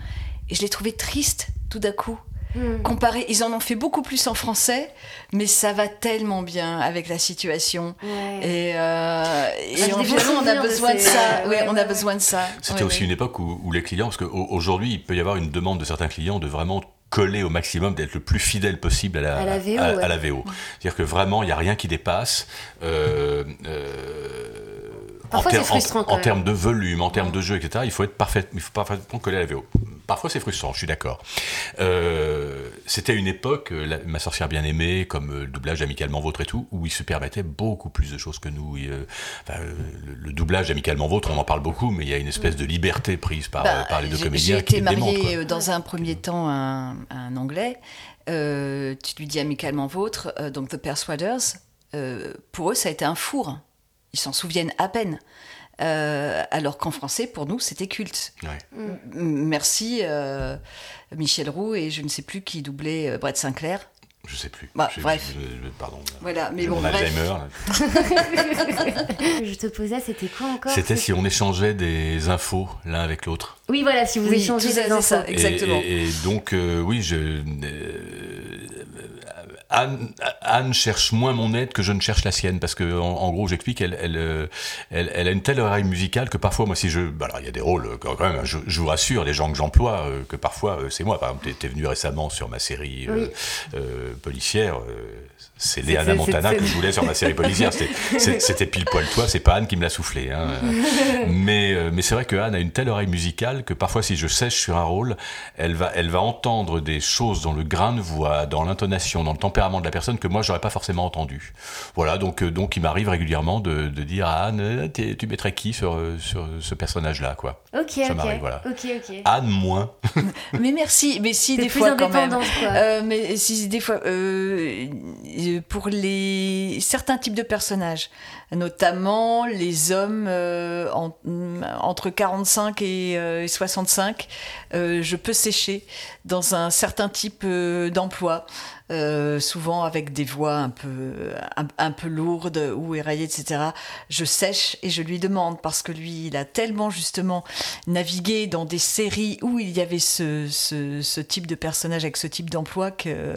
et je l'ai trouvée triste tout d'un coup.
Mm.
Comparé, ils en ont fait beaucoup plus en français, mais ça va tellement bien avec la situation.
Ouais.
Et, euh, et en violon, on a
de
besoin de,
ces-
ça.
ouais,
Oui,
ouais,
on
ouais,
a besoin de ça.
C'était
Ouais,
aussi
ouais.
une époque où, où les clients, parce qu'aujourd'hui, il peut y avoir une demande de certains clients de vraiment coller au maximum, d'être le plus fidèle possible à la,
À la VO,
à-
ouais.
à la VO. C'est-à-dire que vraiment, il n'y a rien qui dépasse. euh, euh,
Parfois,
en, ter- en- en termes de volume, en termes de jeu, etc., il faut être parfait, il faut parfaitement coller à la VO. Parfois, c'est frustrant, je suis d'accord. Euh, C'était une époque, euh, la- ma sorcière bien aimée, comme euh, le doublage amicalement vôtre et tout, où ils se permettaient beaucoup plus de choses que nous. Euh, enfin, le, le doublage amicalement vôtre, on en parle beaucoup, mais il y a une espèce de liberté prise par,
Bah,
par les deux comédiens
J'ai
qui
été mariée dans un premier temps à un, à un anglais. Euh, tu lui dis amicalement vôtre, donc The Persuaders. pour eux, ça a été un four. Ils s'en souviennent à peine. Euh, alors qu'en français, pour nous, c'était culte.
Ouais.
Merci euh, Michel Roux et je ne sais plus qui doublait euh, Brett Sinclair.
Je sais plus.
Bah, bref.
je- je- pardon.
Voilà, mais bon,
mon
bref.
Je te posais, c'était quoi encore
C'était si on échangeait des infos l'un avec l'autre.
Oui, voilà, si vous
Oui,
échangez des infos.
ça.
Et-
Exactement.
Et, et donc, euh, oui, je, euh, Anne, Anne cherche moins mon aide que je ne cherche la sienne, parce que en, en gros, j'explique, elle, elle, euh, elle, elle a une telle oreille musicale que parfois, moi, si je, bah, alors il y a des rôles euh, quand même, je, je vous rassure, les gens que j'emploie, euh, que parfois c'est moi. Par exemple, t'es- venu récemment sur ma série
Oui.
euh, policière. euh, C'est- Léana
c'est-
Montana
c'est-
que je voulais sur ma série policière. C'était- pile poil toi, c'est pas Anne qui me l'a soufflé. Hein. Mais, euh, mais c'est vrai que Anne a une telle oreille musicale que parfois, si je sèche sur un rôle, elle va, elle va entendre des choses dans le grain de voix, dans l'intonation, dans le tempérament de la personne que moi, j'aurais pas forcément entendu. Voilà, donc, euh, donc il m'arrive régulièrement de, de dire à Anne, euh, tu mettrais qui sur, sur ce personnage-là, quoi.
Ok,
Ça
ok.
m'arrive, voilà.
Ok, ok.
Anne moins.
Mais merci, mais si des
plus
fois quand même.
quoi.
Euh, mais si des fois, euh, pour les certains types de personnages, notamment les hommes euh, en- entre 45 et, euh, et 65, euh, je peux sécher dans un certain type euh, d'emploi. Euh, souvent avec des voix un peu, un, un peu lourdes ou éraillées, etc. Je sèche et je lui demande parce que lui, il a tellement justement navigué dans des séries où il y avait ce, ce, ce type de personnage avec ce type d'emploi que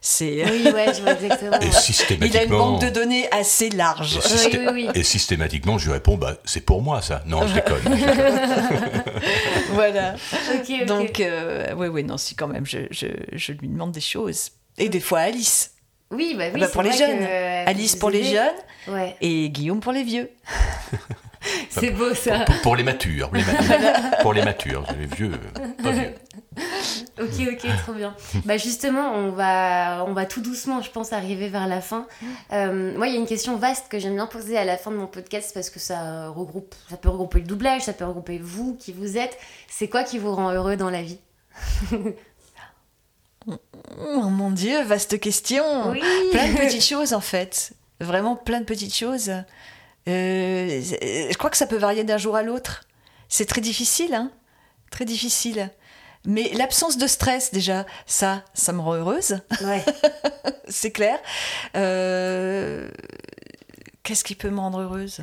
c'est.
Oui, ouais, je vois exactement.
Et
Il a une banque de données assez large.
et, systé-
Oui, oui, oui.
et systématiquement, je lui réponds, bah, c'est pour moi ça. Non, je déconne.
voilà. Donc, euh, oui, oui, non, si quand même, je, je, je lui demande des choses. Et des fois Alice.
oui, bah oui.
Bah,
c'est
pour les jeunes.
que, euh,
Alice pour les jeunes
Ouais,
et Guillaume pour les vieux.
c'est beau ça.
pour, pour les matures. les matures. pour les matures. Les vieux, pas vieux.
Ok, ok, trop bien. Bah justement, on va, on va tout doucement, je pense, arriver vers la fin. Euh, moi, il y a une question vaste que j'aime bien poser à la fin de mon podcast parce que ça regroupe, ça peut regrouper le doublage, ça peut regrouper vous, qui vous êtes. C'est quoi qui vous rend heureux dans la vie?
Oh mon Dieu, vaste question. Plein de petites choses en fait. Vraiment plein de petites choses. Euh, je crois que ça peut varier d'un jour à l'autre. C'est très difficile, hein Très difficile. Mais l'absence de stress, déjà, ça, ça me rend heureuse. Ouais. c'est clair. Euh, qu'est-ce qui peut me rendre heureuse?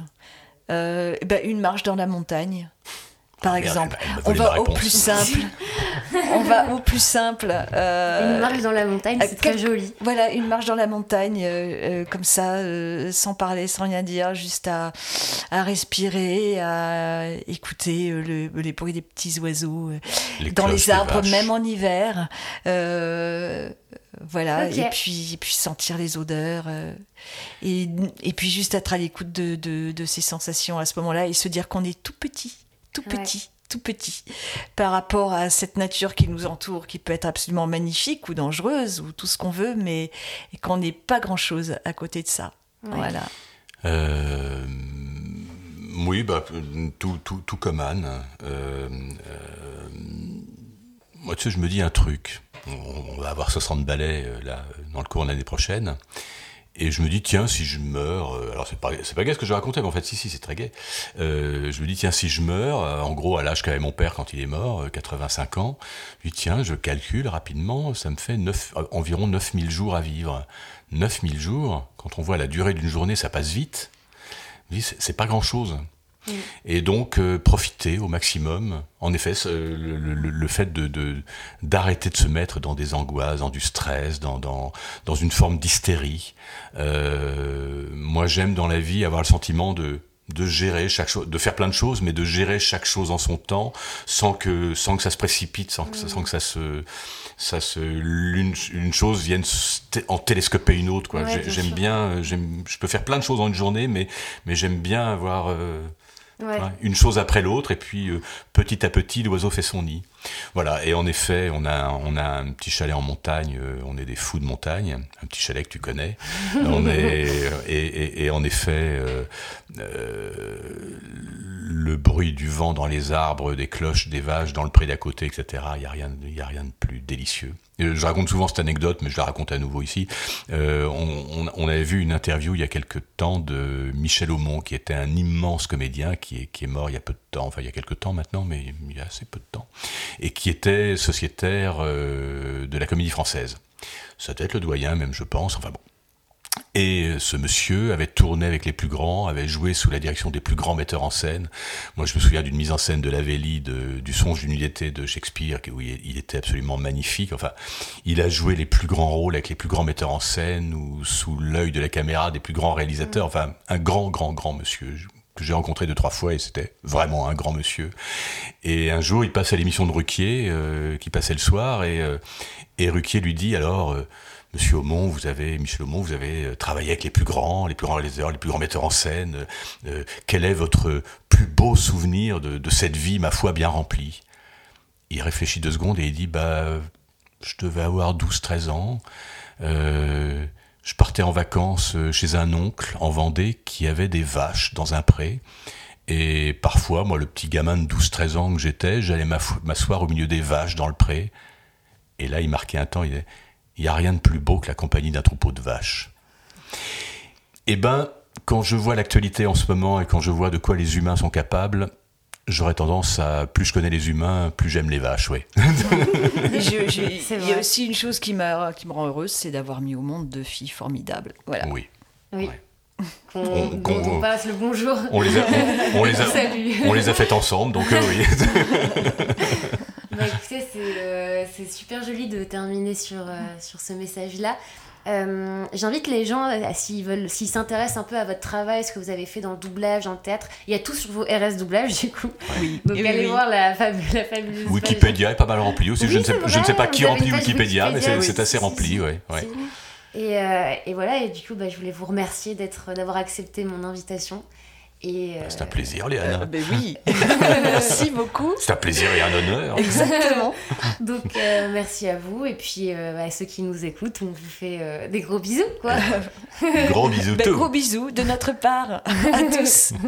Euh, ben, Une marche dans la montagne par exemple. On va au plus simple. on va au plus simple.
une marche dans la montagne, c'est très joli.
Voilà, une marche dans la montagne, euh, euh, comme ça, euh, sans parler, sans rien dire, juste à, à respirer, à écouter les bruits des petits oiseaux dans les arbres, même en hiver. voilà, et, puis, puis sentir les odeurs. et, et puis juste être à l'écoute de, de, de ces sensations à ce moment-là et se dire qu'on est tout petit tout petit, tout petit, par rapport à cette nature qui nous entoure, qui peut être absolument magnifique ou dangereuse ou tout ce qu'on veut, mais qu'on n'est pas grand-chose à côté de ça. Voilà.
Euh, oui, bah, tout, tout, tout comme Anne. Euh, euh, moi, tu sais, je me dis un truc. On, va avoir 60 ballets là, dans le cours de l'année prochaine. Et je me dis, tiens, si je meurs, euh, alors c'est pas, pas gay ce que je racontais, mais en fait, si, si, c'est très gay. Euh, je me dis, tiens, si je meurs, euh, en gros, à l'âge qu'avait mon père quand il est mort, 85 ans, je dis, tiens, je calcule rapidement, ça me fait 9, environ 9000 jours à vivre. 9000 jours, quand on voit la durée d'une journée, ça passe vite. C'est pas grand chose. Mm. Et donc, euh, profiter au maximum. En effet, le, fait de, d'arrêter de, se mettre dans des angoisses, dans du stress, dans, dans, dans une forme d'hystérie. Euh, moi, j'aime dans la vie avoir le sentiment de, de gérer chaque chose, de faire plein de choses, mais de gérer chaque chose en son temps, sans que, sans que ça se précipite, sans, que, sans que ça se, ça se, une, une chose vienne en télescoper une autre, quoi. j'aime bien, j'aime, je peux faire plein de choses en une journée, mais, mais j'aime bien avoir, euh, une chose après l'autre, et puis euh, petit à petit, l'oiseau fait son nid. Voilà, et en effet, on a, on a un petit chalet en montagne, euh, on est des fous de montagne, un petit chalet que tu connais. on est, et, et, en effet, euh, le bruit du vent dans les arbres, des cloches, des vaches dans le pré d'à côté, etc., il n'y a, rien, y a rien de plus délicieux. Je raconte souvent cette anecdote, mais je la raconte à nouveau ici. Euh, on, on, avait vu une interview il y a quelque temps de Michel Aumont, qui était un immense comédien, qui est, qui est mort il y a peu de temps, enfin il y a quelques temps maintenant, mais il y a assez peu de temps, et qui était sociétaire euh, de la comédie française. Ça doit être le doyen même, je pense. Enfin bon. Et ce monsieur avait tourné avec les plus grands, avait joué sous la direction des plus grands metteurs en scène. Moi, je me souviens d'une mise en scène de Lavelli, du songe d'une d'été de Shakespeare, où il, était absolument magnifique. Enfin, il a joué les plus grands rôles avec les plus grands metteurs en scène ou sous l'œil de la caméra des plus grands réalisateurs. Enfin, un grand, grand, grand monsieur que j'ai rencontré deux trois fois et c'était vraiment un grand monsieur. Et un jour, il passe à l'émission de Ruquier, euh, qui passait le soir, et, euh, Ruquier lui dit alors. Euh, Monsieur Aumont, vous avez, Michel Aumont, vous avez euh, travaillé avec les plus grands, les plus grands réalisateurs, les plus grands metteurs en scène. Euh, euh, quel est votre plus beau souvenir de, cette vie, ma foi, bien remplie? Il réfléchit deux secondes et il dit, bah, je devais avoir 12-13 ans. je partais en vacances chez un oncle en Vendée qui avait des vaches dans un pré. Et parfois, moi, le petit gamin de 12-13 ans que j'étais, j'allais m'asseoir au milieu des vaches dans le pré. Et là, il marquait un temps, il disait, il n'y a rien de plus beau que la compagnie d'un troupeau de vaches. Eh ben, quand je vois l'actualité en ce moment et quand je vois de quoi les humains sont capables, j'aurais tendance à plus je connais les humains, plus j'aime les vaches, oui.
il y a aussi une chose qui, qui me rend heureuse, c'est d'avoir mis au monde deux filles formidables. Voilà.
Oui.
Oui. On, passe le bonjour.
On les a, on, les a, on les a faites ensemble, donc euh, oui.
Bah, euh, c'est super joli de terminer sur, euh, sur ce message-là. Euh, j'invite les gens, s'ils veulent, s'ils s'intéressent un peu à votre travail, ce que vous avez fait dans le doublage, dans le théâtre, il y a tout sur vos RS doublage du coup. Oui. Donc allez voir la, la, fabuleuse.
Wikipédia est pas mal rempli aussi. je, ne sais, je ne sais pas qui remplit Wikipédia, mais c'est assez rempli, ouais. ouais.
Et, et, voilà, et du coup, bah, je voulais vous remercier d'avoir accepté mon invitation.
Euh, c'est un plaisir, Léana.
Euh, ben oui, merci beaucoup.
C'est un plaisir et un honneur.
Exactement.
Donc, euh, merci à vous. Et puis, à ceux qui nous écoutent, on vous fait des gros bisous. Quoi.
gros bisous,
ben, Gros bisous de notre part à tous.